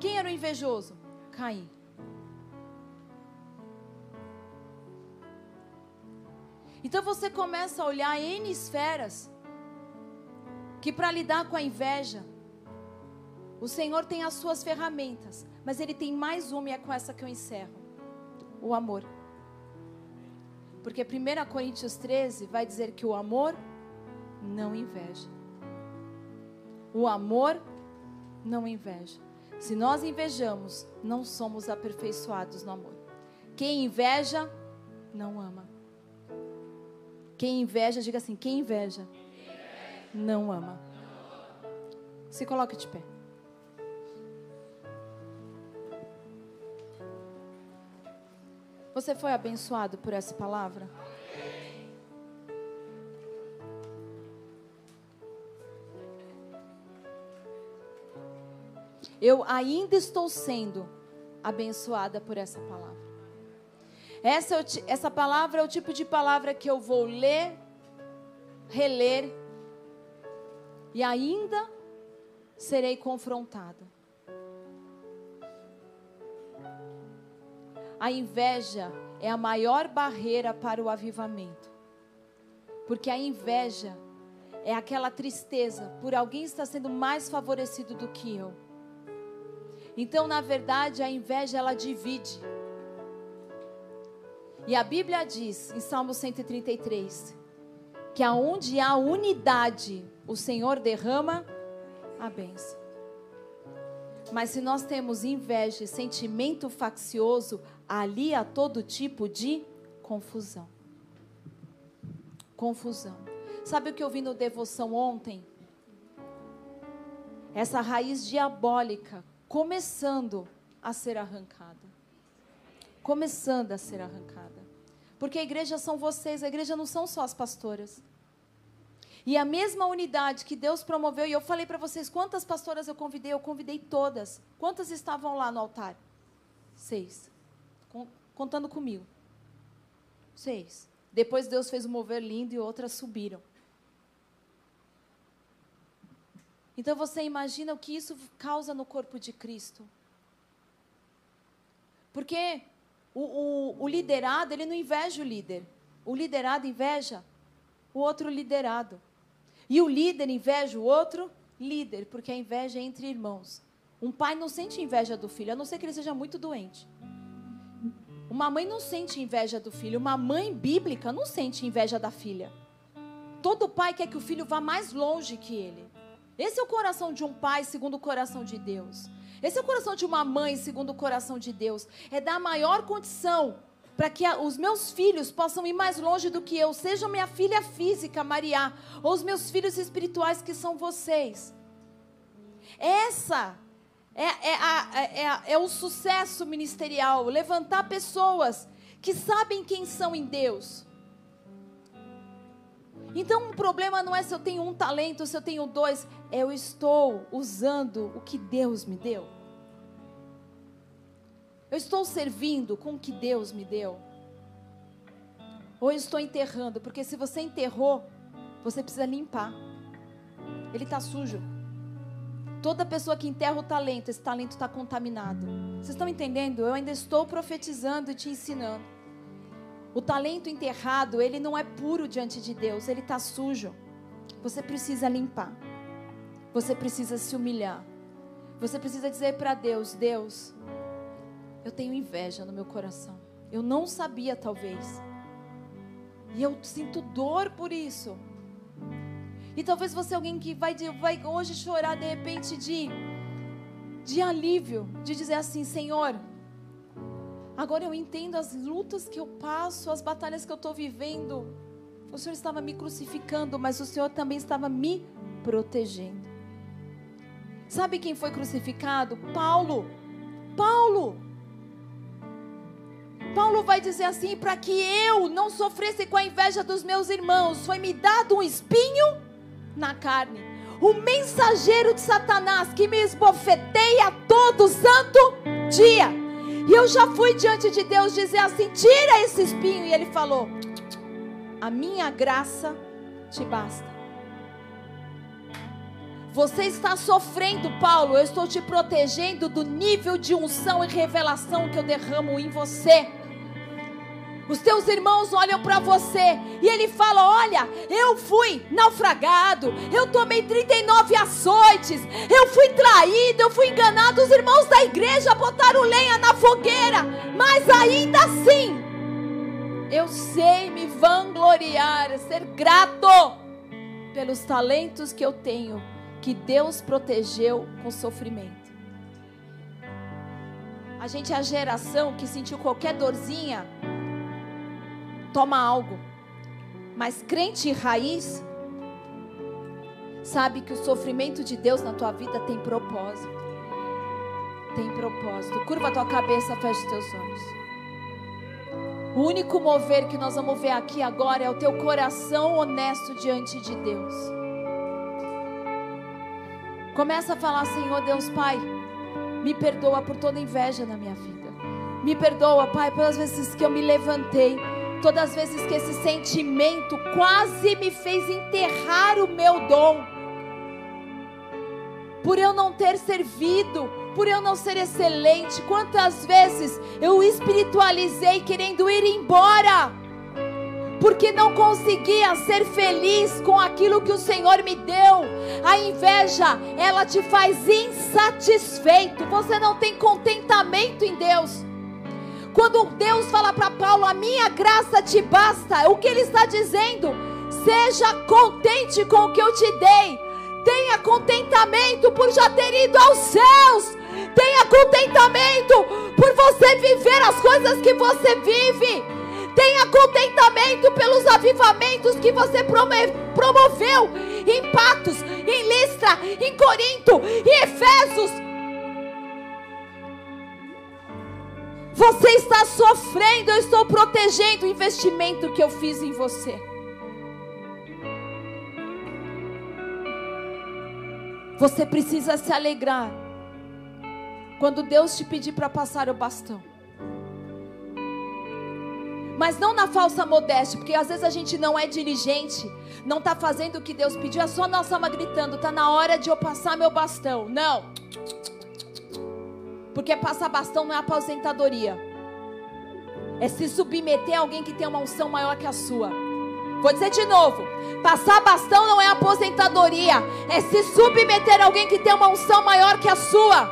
Quem era o invejoso? Caim. Então você começa a olhar N esferas que para lidar com a inveja, o Senhor tem as suas ferramentas, mas Ele tem mais uma e é com essa que eu encerro: o amor. Porque 1 Coríntios 13 vai dizer que o amor não inveja. O amor não inveja. Se nós invejamos, não somos aperfeiçoados no amor. Quem inveja, não ama. Quem inveja, diga assim: quem inveja, não ama. Se coloque de pé. Você foi abençoado por essa palavra? Eu ainda estou sendo abençoada por essa palavra. Essa, é essa palavra é o tipo de palavra que eu vou ler, reler e ainda serei confrontada. A inveja é a maior barreira para o avivamento. Porque a inveja é aquela tristeza por alguém estar sendo mais favorecido do que eu. Então, na verdade, a inveja ela divide. E a Bíblia diz em Salmo 133 que aonde há unidade, o Senhor derrama a bênção. Mas se nós temos inveja e sentimento faccioso, ali há todo tipo de confusão. Confusão. Sabe o que eu vi no devoção ontem? Essa raiz diabólica começando a ser arrancada. Começando a ser arrancada. Porque a igreja são vocês, a igreja não são só as pastoras. E a mesma unidade que Deus promoveu, e eu falei para vocês quantas pastoras eu convidei, eu convidei todas. Quantas estavam lá no altar? Seis. Contando comigo. Seis. Depois Deus fez um mover lindo e outras subiram. Então você imagina o que isso causa no corpo de Cristo. Porque o, o, o liderado, ele não inveja o líder. O liderado inveja o outro liderado. E o líder inveja o outro líder, porque a inveja é entre irmãos. Um pai não sente inveja do filho, a não ser que ele seja muito doente. Uma mãe não sente inveja do filho. Uma mãe bíblica não sente inveja da filha. Todo pai quer que o filho vá mais longe que ele. Esse é o coração de um pai segundo o coração de Deus. Esse é o coração de uma mãe segundo o coração de Deus. É dar maior condição para que os meus filhos possam ir mais longe do que eu, seja minha filha física, Maria, ou os meus filhos espirituais, que são vocês. Essa é, é, a, é, é o sucesso ministerial levantar pessoas que sabem quem são em Deus então o problema não é se eu tenho um talento, se eu tenho dois, é eu estou usando o que Deus me deu. Eu estou servindo com o que Deus me deu. Ou eu estou enterrando, porque se você enterrou, você precisa limpar. Ele está sujo. Toda pessoa que enterra o talento, esse talento está contaminado. Vocês estão entendendo? Eu ainda estou profetizando e te ensinando. O talento enterrado, ele não é puro diante de Deus, ele está sujo. Você precisa limpar. Você precisa se humilhar. Você precisa dizer para Deus: Deus, eu tenho inveja no meu coração. Eu não sabia, talvez. E eu sinto dor por isso. E talvez você é alguém que vai, vai hoje chorar de repente de, de alívio, de dizer assim: Senhor, Agora eu entendo as lutas que eu passo, as batalhas que eu estou vivendo. O Senhor estava me crucificando, mas o Senhor também estava me protegendo. Sabe quem foi crucificado? Paulo. Paulo. Paulo vai dizer assim: para que eu não sofresse com a inveja dos meus irmãos, foi me dado um espinho na carne, o mensageiro de Satanás que me esbofeteia todo santo dia. E eu já fui diante de Deus dizer assim: tira esse espinho. E ele falou: a minha graça te basta. Você está sofrendo, Paulo. Eu estou te protegendo do nível de unção e revelação que eu derramo em você. Os teus irmãos olham para você e ele fala: Olha, eu fui naufragado, eu tomei 39 açoites, eu fui traído, eu fui enganado. Os irmãos da igreja botaram lenha na fogueira, mas ainda assim, eu sei me vangloriar, ser grato pelos talentos que eu tenho que Deus protegeu com sofrimento. A gente é a geração que sentiu qualquer dorzinha, toma algo. Mas crente raiz sabe que o sofrimento de Deus na tua vida tem propósito. Tem propósito. Curva a tua cabeça, fecha os teus olhos. O único mover que nós vamos ver aqui agora é o teu coração honesto diante de Deus. Começa a falar, Senhor Deus Pai, me perdoa por toda inveja na minha vida. Me perdoa, Pai, pelas vezes que eu me levantei, todas as vezes que esse sentimento quase me fez enterrar o meu dom. Por eu não ter servido, por eu não ser excelente, quantas vezes eu espiritualizei querendo ir embora porque não conseguia ser feliz com aquilo que o Senhor me deu. A inveja, ela te faz insatisfeito. Você não tem contentamento em Deus. Quando Deus fala para Paulo, a minha graça te basta, o que ele está dizendo? Seja contente com o que eu te dei. Tenha contentamento por já ter ido aos céus. Tenha contentamento por você viver as coisas que você vive. Tenha contentamento pelos avivamentos que você promoveu em Patos, em Listra, em Corinto, Você está sofrendo, eu estou protegendo o investimento que eu fiz em você. Você precisa se alegrar quando Deus te pedir para passar o bastão. Mas não na falsa modéstia, porque às vezes a gente não é diligente, não está fazendo o que Deus pediu, é só nossa alma gritando, está na hora de eu passar meu bastão. Não. Porque passar bastão não é aposentadoria. É se submeter a alguém que tem uma unção maior que a sua. Vou dizer de novo: passar bastão não é aposentadoria, é se submeter a alguém que tem uma unção maior que a sua.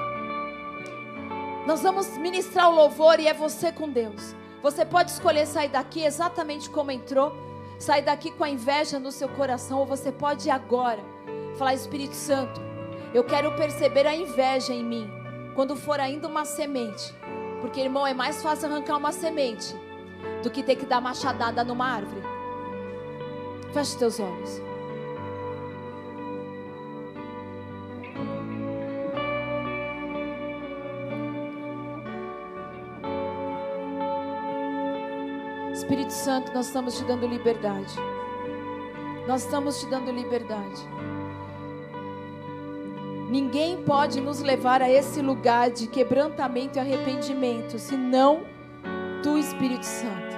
Nós vamos ministrar o louvor e é você com Deus. Você pode escolher sair daqui exatamente como entrou, sair daqui com a inveja no seu coração, ou você pode agora falar: Espírito Santo, eu quero perceber a inveja em mim, quando for ainda uma semente, porque irmão, é mais fácil arrancar uma semente do que ter que dar machadada numa árvore. Feche teus olhos. Espírito Santo, nós estamos te dando liberdade. Nós estamos te dando liberdade. Ninguém pode nos levar a esse lugar de quebrantamento e arrependimento, senão tu, Espírito Santo.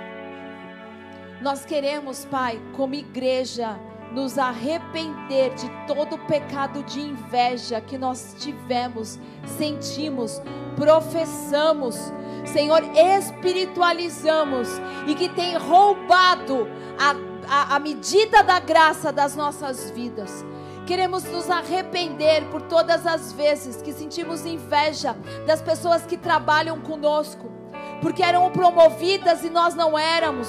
Nós queremos, Pai, como igreja, nos arrepender de todo o pecado de inveja que nós tivemos, sentimos, professamos Senhor, espiritualizamos e que tem roubado a, a, a medida da graça das nossas vidas. Queremos nos arrepender por todas as vezes que sentimos inveja das pessoas que trabalham conosco, porque eram promovidas e nós não éramos.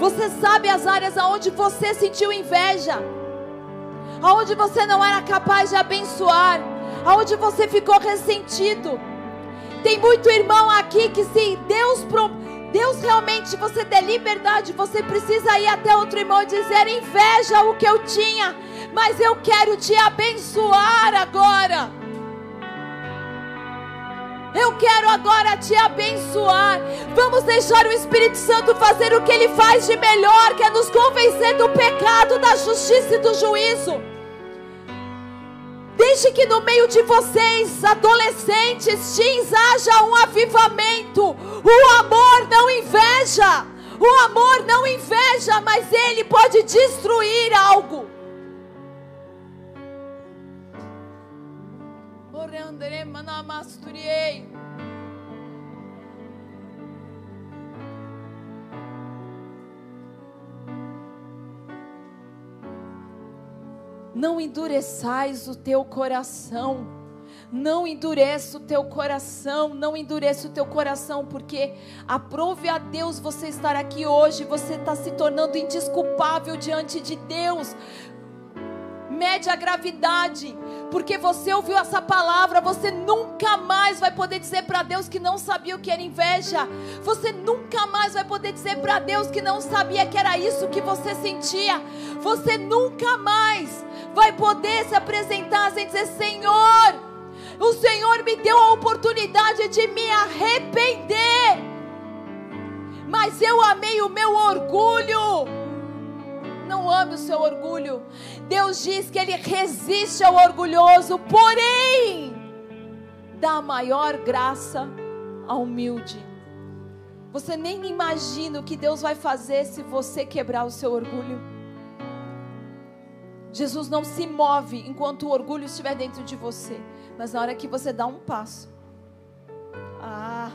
Você sabe as áreas aonde você sentiu inveja, aonde você não era capaz de abençoar, aonde você ficou ressentido. Tem muito irmão aqui que se Deus Deus realmente você der liberdade, você precisa ir até outro irmão e dizer: inveja o que eu tinha, mas eu quero te abençoar agora. Eu quero agora te abençoar. Vamos deixar o Espírito Santo fazer o que ele faz de melhor, que é nos convencer do pecado, da justiça e do juízo. Deixe que no meio de vocês, adolescentes, teens, haja um avivamento. O amor não inveja. O amor não inveja, mas ele pode destruir algo. Não endureçais o teu coração. Não endureça o teu coração, não endureça o teu coração, porque aprove a Deus você estar aqui hoje, você está se tornando indesculpável diante de Deus. Mede a gravidade, porque você ouviu essa palavra, você nunca mais vai poder dizer para Deus que não sabia o que era inveja. Você nunca mais vai poder dizer para Deus que não sabia que era isso que você sentia. Você nunca mais vai poder se apresentar sem dizer: Senhor, o Senhor me deu a oportunidade de me arrepender, mas eu amei o meu orgulho. Não ame o seu orgulho. Deus diz que Ele resiste ao orgulhoso, porém, dá maior graça ao humilde. Você nem imagina o que Deus vai fazer se você quebrar o seu orgulho. Jesus não se move enquanto o orgulho estiver dentro de você. Mas na hora que você dá um passo. Ah,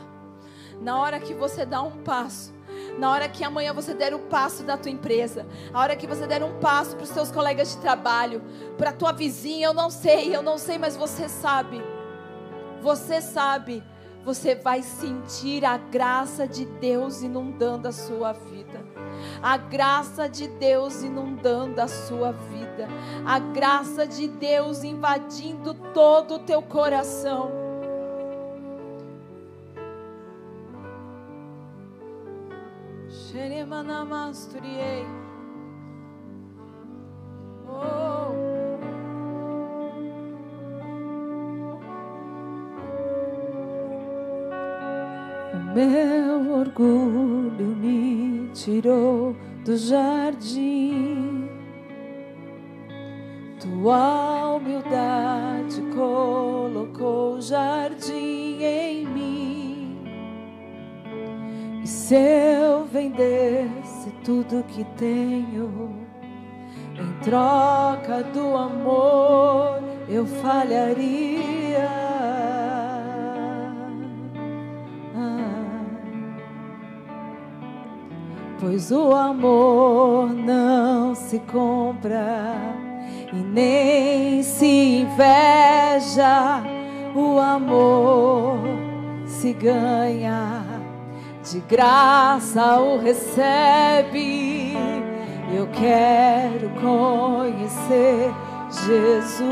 na hora que você dá um passo. Na hora que amanhã você der o passo da tua empresa, a hora que você der um passo para os seus colegas de trabalho, para a tua vizinha, eu não sei, eu não sei, mas você sabe. Você sabe, você vai sentir a graça de Deus inundando a sua vida. A graça de Deus inundando a sua vida, a graça de Deus invadindo todo o teu coração. Xeremanamasturiei. Oh. O meu orgulho me tirou do jardim tua humildade colocou jardim em mim. E se eu vendesse tudo que tenho, em troca do amor, eu falharia. Pois o amor não se compra e nem se inveja, o amor se ganha, de graça o recebe. Eu quero conhecer Jesus.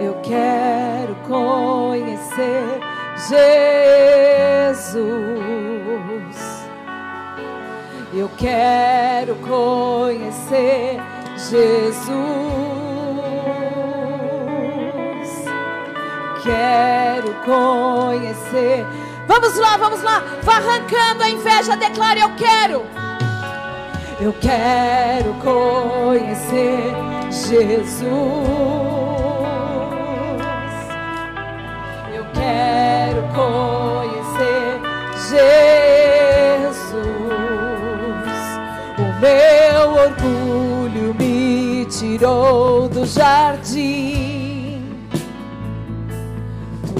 Eu quero conhecer Jesus. Eu quero conhecer Jesus. Quero conhecer. Vamos lá, vamos lá. Vá arrancando a inveja. Declare: Eu quero. Eu quero conhecer Jesus. Eu quero conhecer Jesus meu orgulho me tirou do jardim.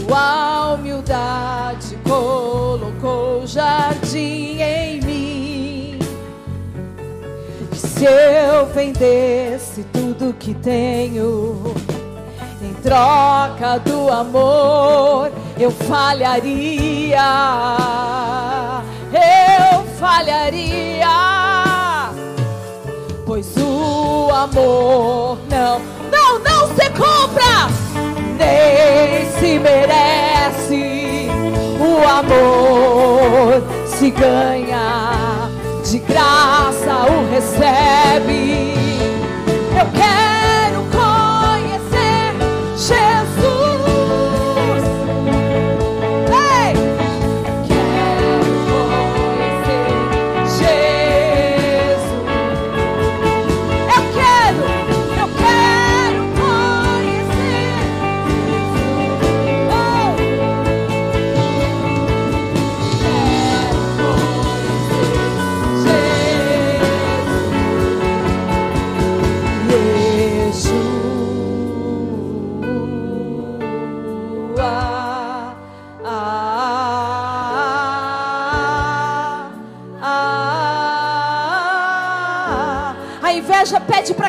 Tua humildade colocou jardim em mim. E se eu vendesse tudo que tenho, em troca do amor, eu falharia. Eu falharia pois o amor não, se merece. amor se ganha, de graça o recebe. Eu quero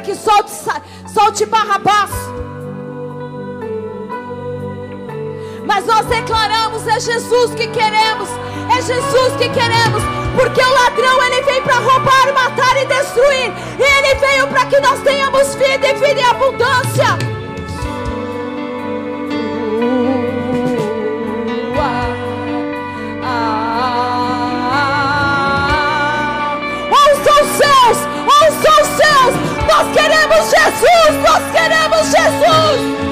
que solte, solte Barrabás. Mas nós declaramos: é Jesus que queremos, é Jesus que queremos, porque o ladrão ele vem para roubar, matar e destruir, e ele veio para que nós tenhamos vida e vida em abundância. Queremos Jesus, nós queremos Jesus.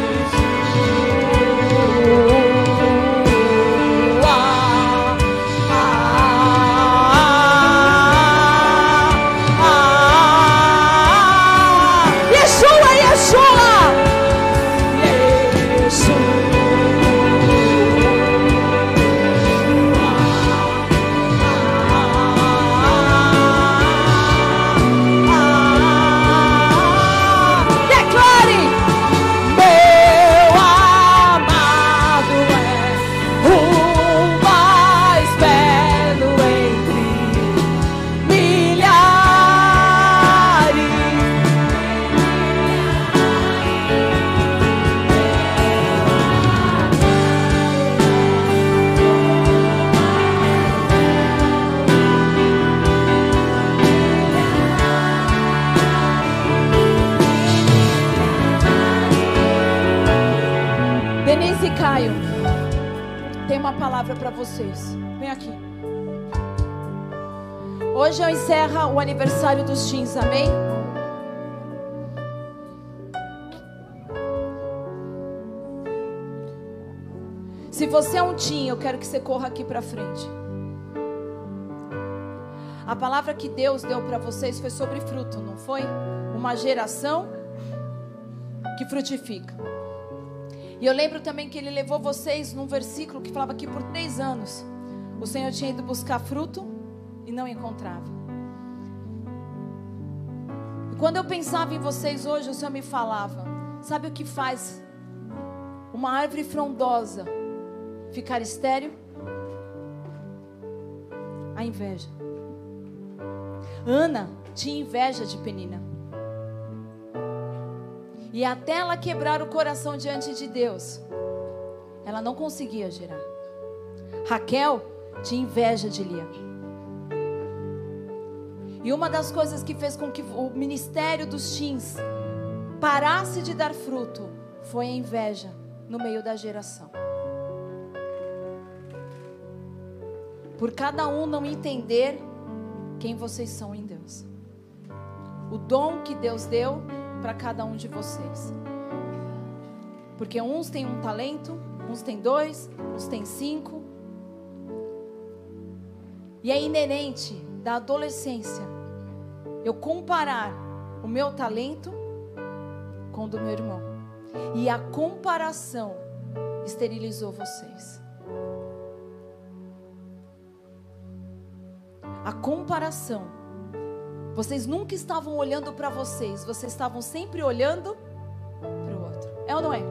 Hoje eu encerro o aniversário dos teens, amém? Se você é um teen, eu quero que você corra aqui para frente. A palavra que Deus deu para vocês foi sobre fruto, não foi? Uma geração que frutifica. E eu lembro também que ele levou vocês num versículo que falava que por três anos o Senhor tinha ido buscar fruto e não encontrava. E quando eu pensava em vocês hoje, o Senhor me falava: sabe o que faz uma árvore frondosa ficar estéril? A inveja. Ana tinha inveja de Penina. E até ela quebrar o coração diante de Deus, ela não conseguia gerar. Raquel tinha inveja de Lia. E uma das coisas que fez com que o ministério dos teens parasse de dar fruto foi a inveja no meio da geração. Por cada um não entender quem vocês são em Deus. O dom que Deus deu para cada um de vocês. Porque uns têm um talento, uns têm dois, uns têm cinco. E é inerente da adolescência eu comparar o meu talento com o do meu irmão. E a comparação esterilizou vocês. A comparação. Vocês nunca estavam olhando para vocês, vocês estavam sempre olhando para o outro. É ou não é?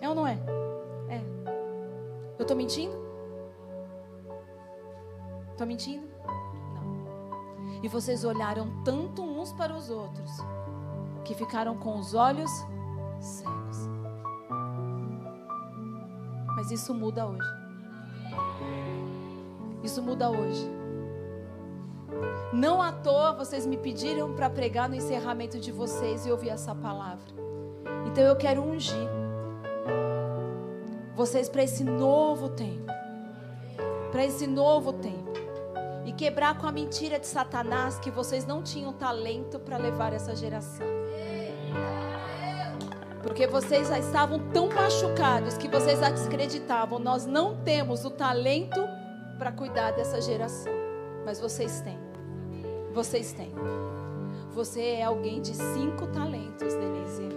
É ou não é? É. Eu estou mentindo? Estou mentindo? E vocês olharam tanto uns para os outros que ficaram com os olhos cegos. Mas isso muda hoje. Isso muda hoje. Não à toa vocês me pediram para pregar no encerramento de vocês e ouvir essa palavra. Então eu quero ungir vocês para esse novo tempo. para esse novo tempo quebrar com a mentira de Satanás que vocês não tinham talento para levar essa geração. Porque vocês já estavam tão machucados que vocês acreditavam, nós não temos o talento para cuidar dessa geração. Mas vocês têm. Vocês têm. Você é alguém de cinco talentos, Denise.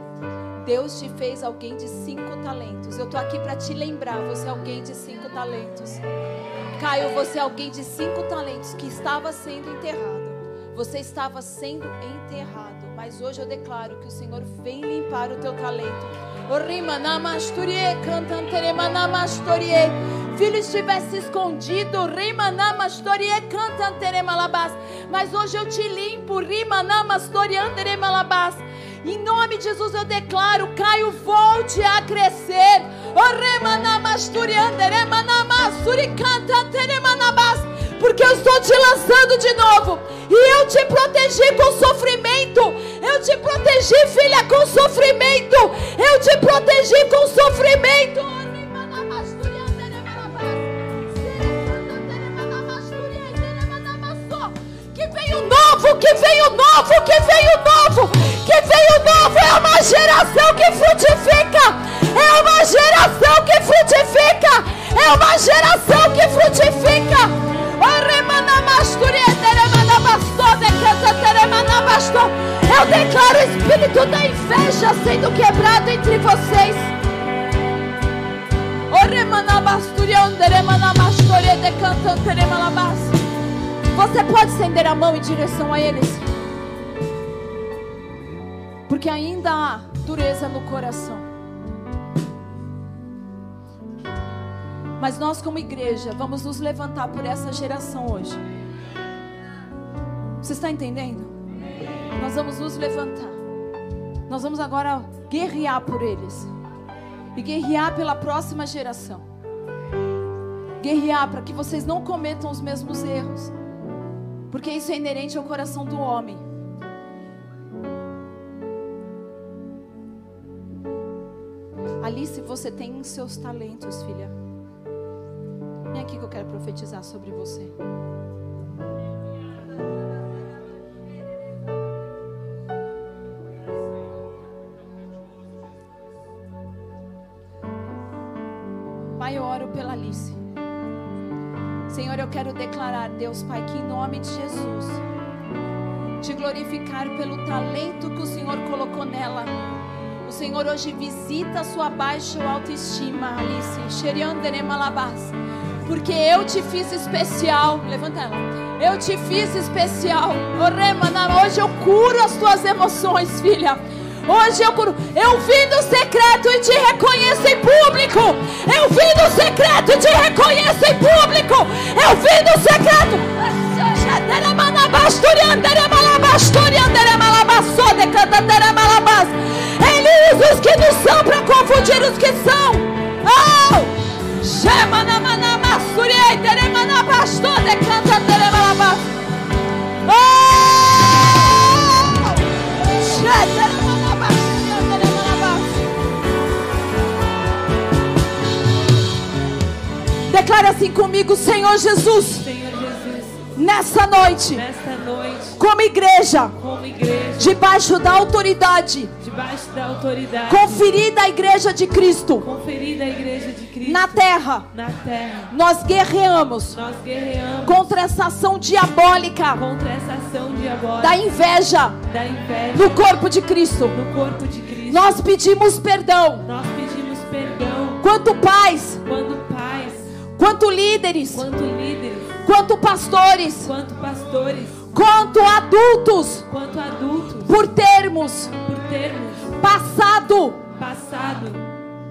Deus te fez alguém de cinco talentos. Eu tô aqui para te lembrar, você é alguém de cinco talentos. Caio, você é alguém de cinco talentos que estava sendo enterrado. Você estava sendo enterrado. Mas hoje eu declaro que o Senhor vem limpar o teu talento. Filho estivesse escondido, mas hoje eu te limpo, em nome de Jesus eu declaro, Caio, volte a crescer. Porque eu estou te lançando de novo. E eu te protegi com sofrimento. Eu te protegi, filha, com sofrimento. Eu te protegi com sofrimento. Que veio novo, que veio novo, que veio novo, que veio novo. É uma geração que frutifica. É uma geração que frutifica. É uma geração que frutifica. Eu declaro o espírito da inveja sendo quebrado entre vocês. Você pode estender a mão em direção a eles. Porque ainda há dureza no coração. Mas nós, como igreja, vamos nos levantar por essa geração hoje. Você está entendendo? Nós vamos nos levantar. Nós vamos agora guerrear por eles. E guerrear pela próxima geração. Guerrear para que vocês não cometam os mesmos erros. Porque isso é inerente ao coração do homem. Alice, você tem seus talentos, filha. Vem aqui que eu quero profetizar sobre você. Pai, eu oro pela Alice. Senhor, eu quero declarar, Deus Pai, que em nome de Jesus, te glorificar pelo talento que o Senhor colocou nela. O Senhor hoje visita a sua baixa autoestima, Alice. Xerianderemalabás. Porque eu te fiz especial. Levanta ela. Eu te fiz especial. Hoje eu curo as tuas emoções, filha. Hoje eu curo. Eu vim no secreto e te reconheço em público. Eu vim no secreto e te reconheço em público. Eu vim no secreto. Eles os que não são para confundir os que são. Oh! Chama na manama suriei teremana bastou de canta teremalabas. Oh! Chama Declara assim comigo, Senhor Jesus. Senhor Jesus. Nessa noite, Nesta noite, como igreja, como igreja, debaixo da autoridade debaixo da autoridade conferida à igreja de Cristo conferida à igreja de Cristo na terra, na terra, nós guerreamos nós guerreamos contra essa ação diabólica. contra essa ação diabólica da inveja da inveja no corpo de Cristo. no corpo de Cristo. Nós pedimos perdão, Nós pedimos perdão. Quanto pais, quando pais, quanto líderes, quanto líderes, quanto pastores, quanto pastores, quanto adultos, quanto adultos, por termos por termos passado passado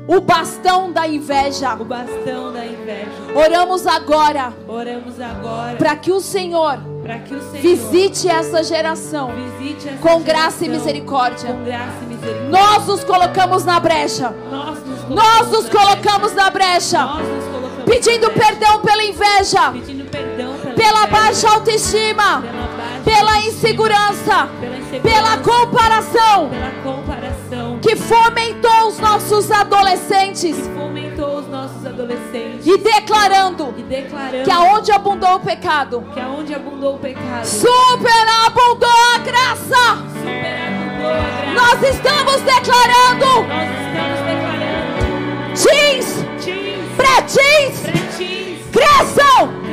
o bastão da inveja. o bastão da inveja. Oramos agora Oramos agora para que o Senhor para que o Senhor visite essa geração visite essa com graça e geração. Com graça e misericórdia. Nós nos colocamos na brecha. Nós nos colocamos, Nós nos colocamos na brecha, colocamos pedindo brecha, perdão pela inveja, pela, pela baixa autoestima, pela pela insegurança, pela insegurança, pela comparação pela comparação que fomentou os nossos que adolescentes fomentou os nossos nossos adolescentes. e declarando E declarando que aonde abundou o pecado, que aonde abundou o pecado, superabundou a graça. superabundou a graça. Nós estamos declarando Nós estamos declarando teens, teens, pré-teens, pretinhos, cresçam, cresçam,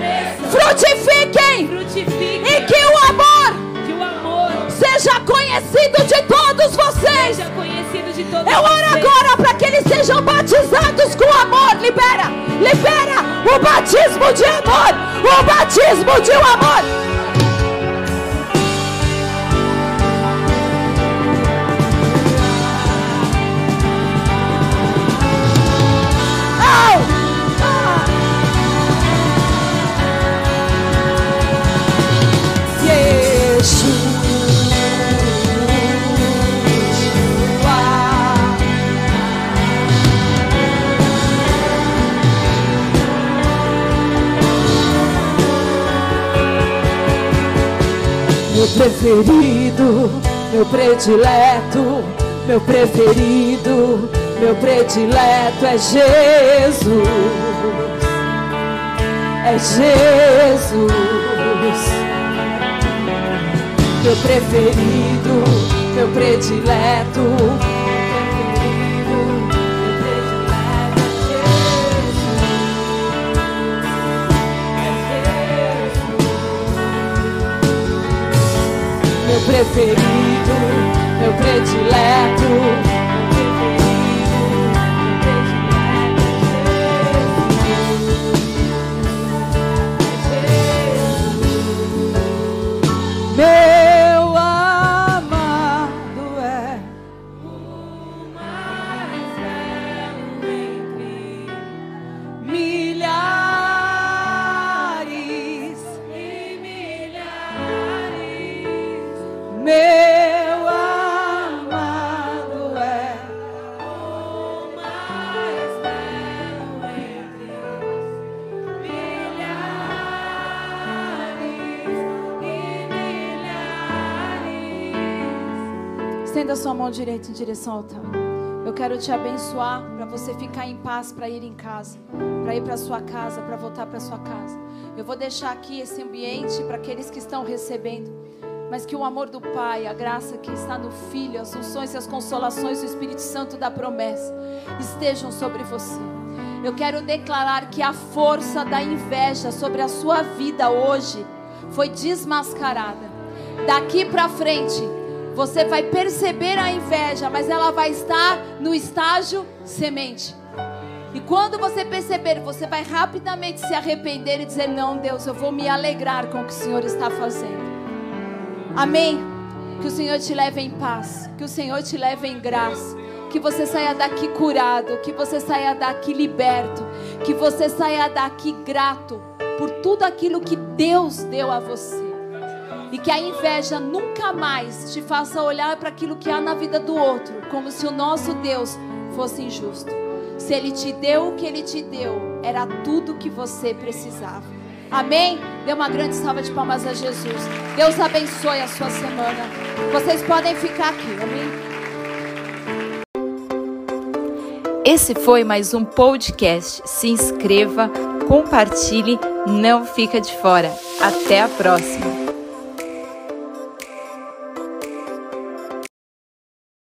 frutifiquem frutifiquem, e que o amor que o amor seja conhecido de todos vocês. seja conhecido de todos Eu oro vocês. agora para que eles sejam batizados com amor. Libera, libera o batismo de amor, o batismo de um amor. Meu preferido, meu predileto, meu preferido, meu predileto é Jesus. É Jesus. Meu preferido, meu predileto. meu preferido, meu predileto. Meu preferido, meu predileto. Mão direita em direção ao altar. Eu quero te abençoar para você ficar em paz para ir em casa, para ir para sua casa, para voltar para sua casa. Eu vou deixar aqui esse ambiente para aqueles que estão recebendo, mas que o amor do Pai, a graça que está no Filho, as unções e as consolações do Espírito Santo da promessa estejam sobre você. Eu quero declarar que a força da inveja sobre a sua vida hoje foi desmascarada. Daqui para frente, você vai perceber a inveja, mas ela vai estar no estágio semente. E quando você perceber, você vai rapidamente se arrepender e dizer: Não, Deus, eu vou me alegrar com o que o Senhor está fazendo. Amém. Que o Senhor te leve em paz, que o Senhor te leve em graça, que você saia daqui curado, que você saia daqui liberto, que você saia daqui grato por tudo aquilo que Deus deu a você. E que a inveja nunca mais te faça olhar para aquilo que há na vida do outro, como se o nosso Deus fosse injusto. Se Ele te deu o que Ele te deu, era tudo que você precisava. Amém? Dê uma grande salva de palmas a Jesus. Deus abençoe a sua semana. Vocês podem ficar aqui, amém? Esse foi mais um podcast. Se inscreva, compartilhe, não fica de fora. Até a próxima.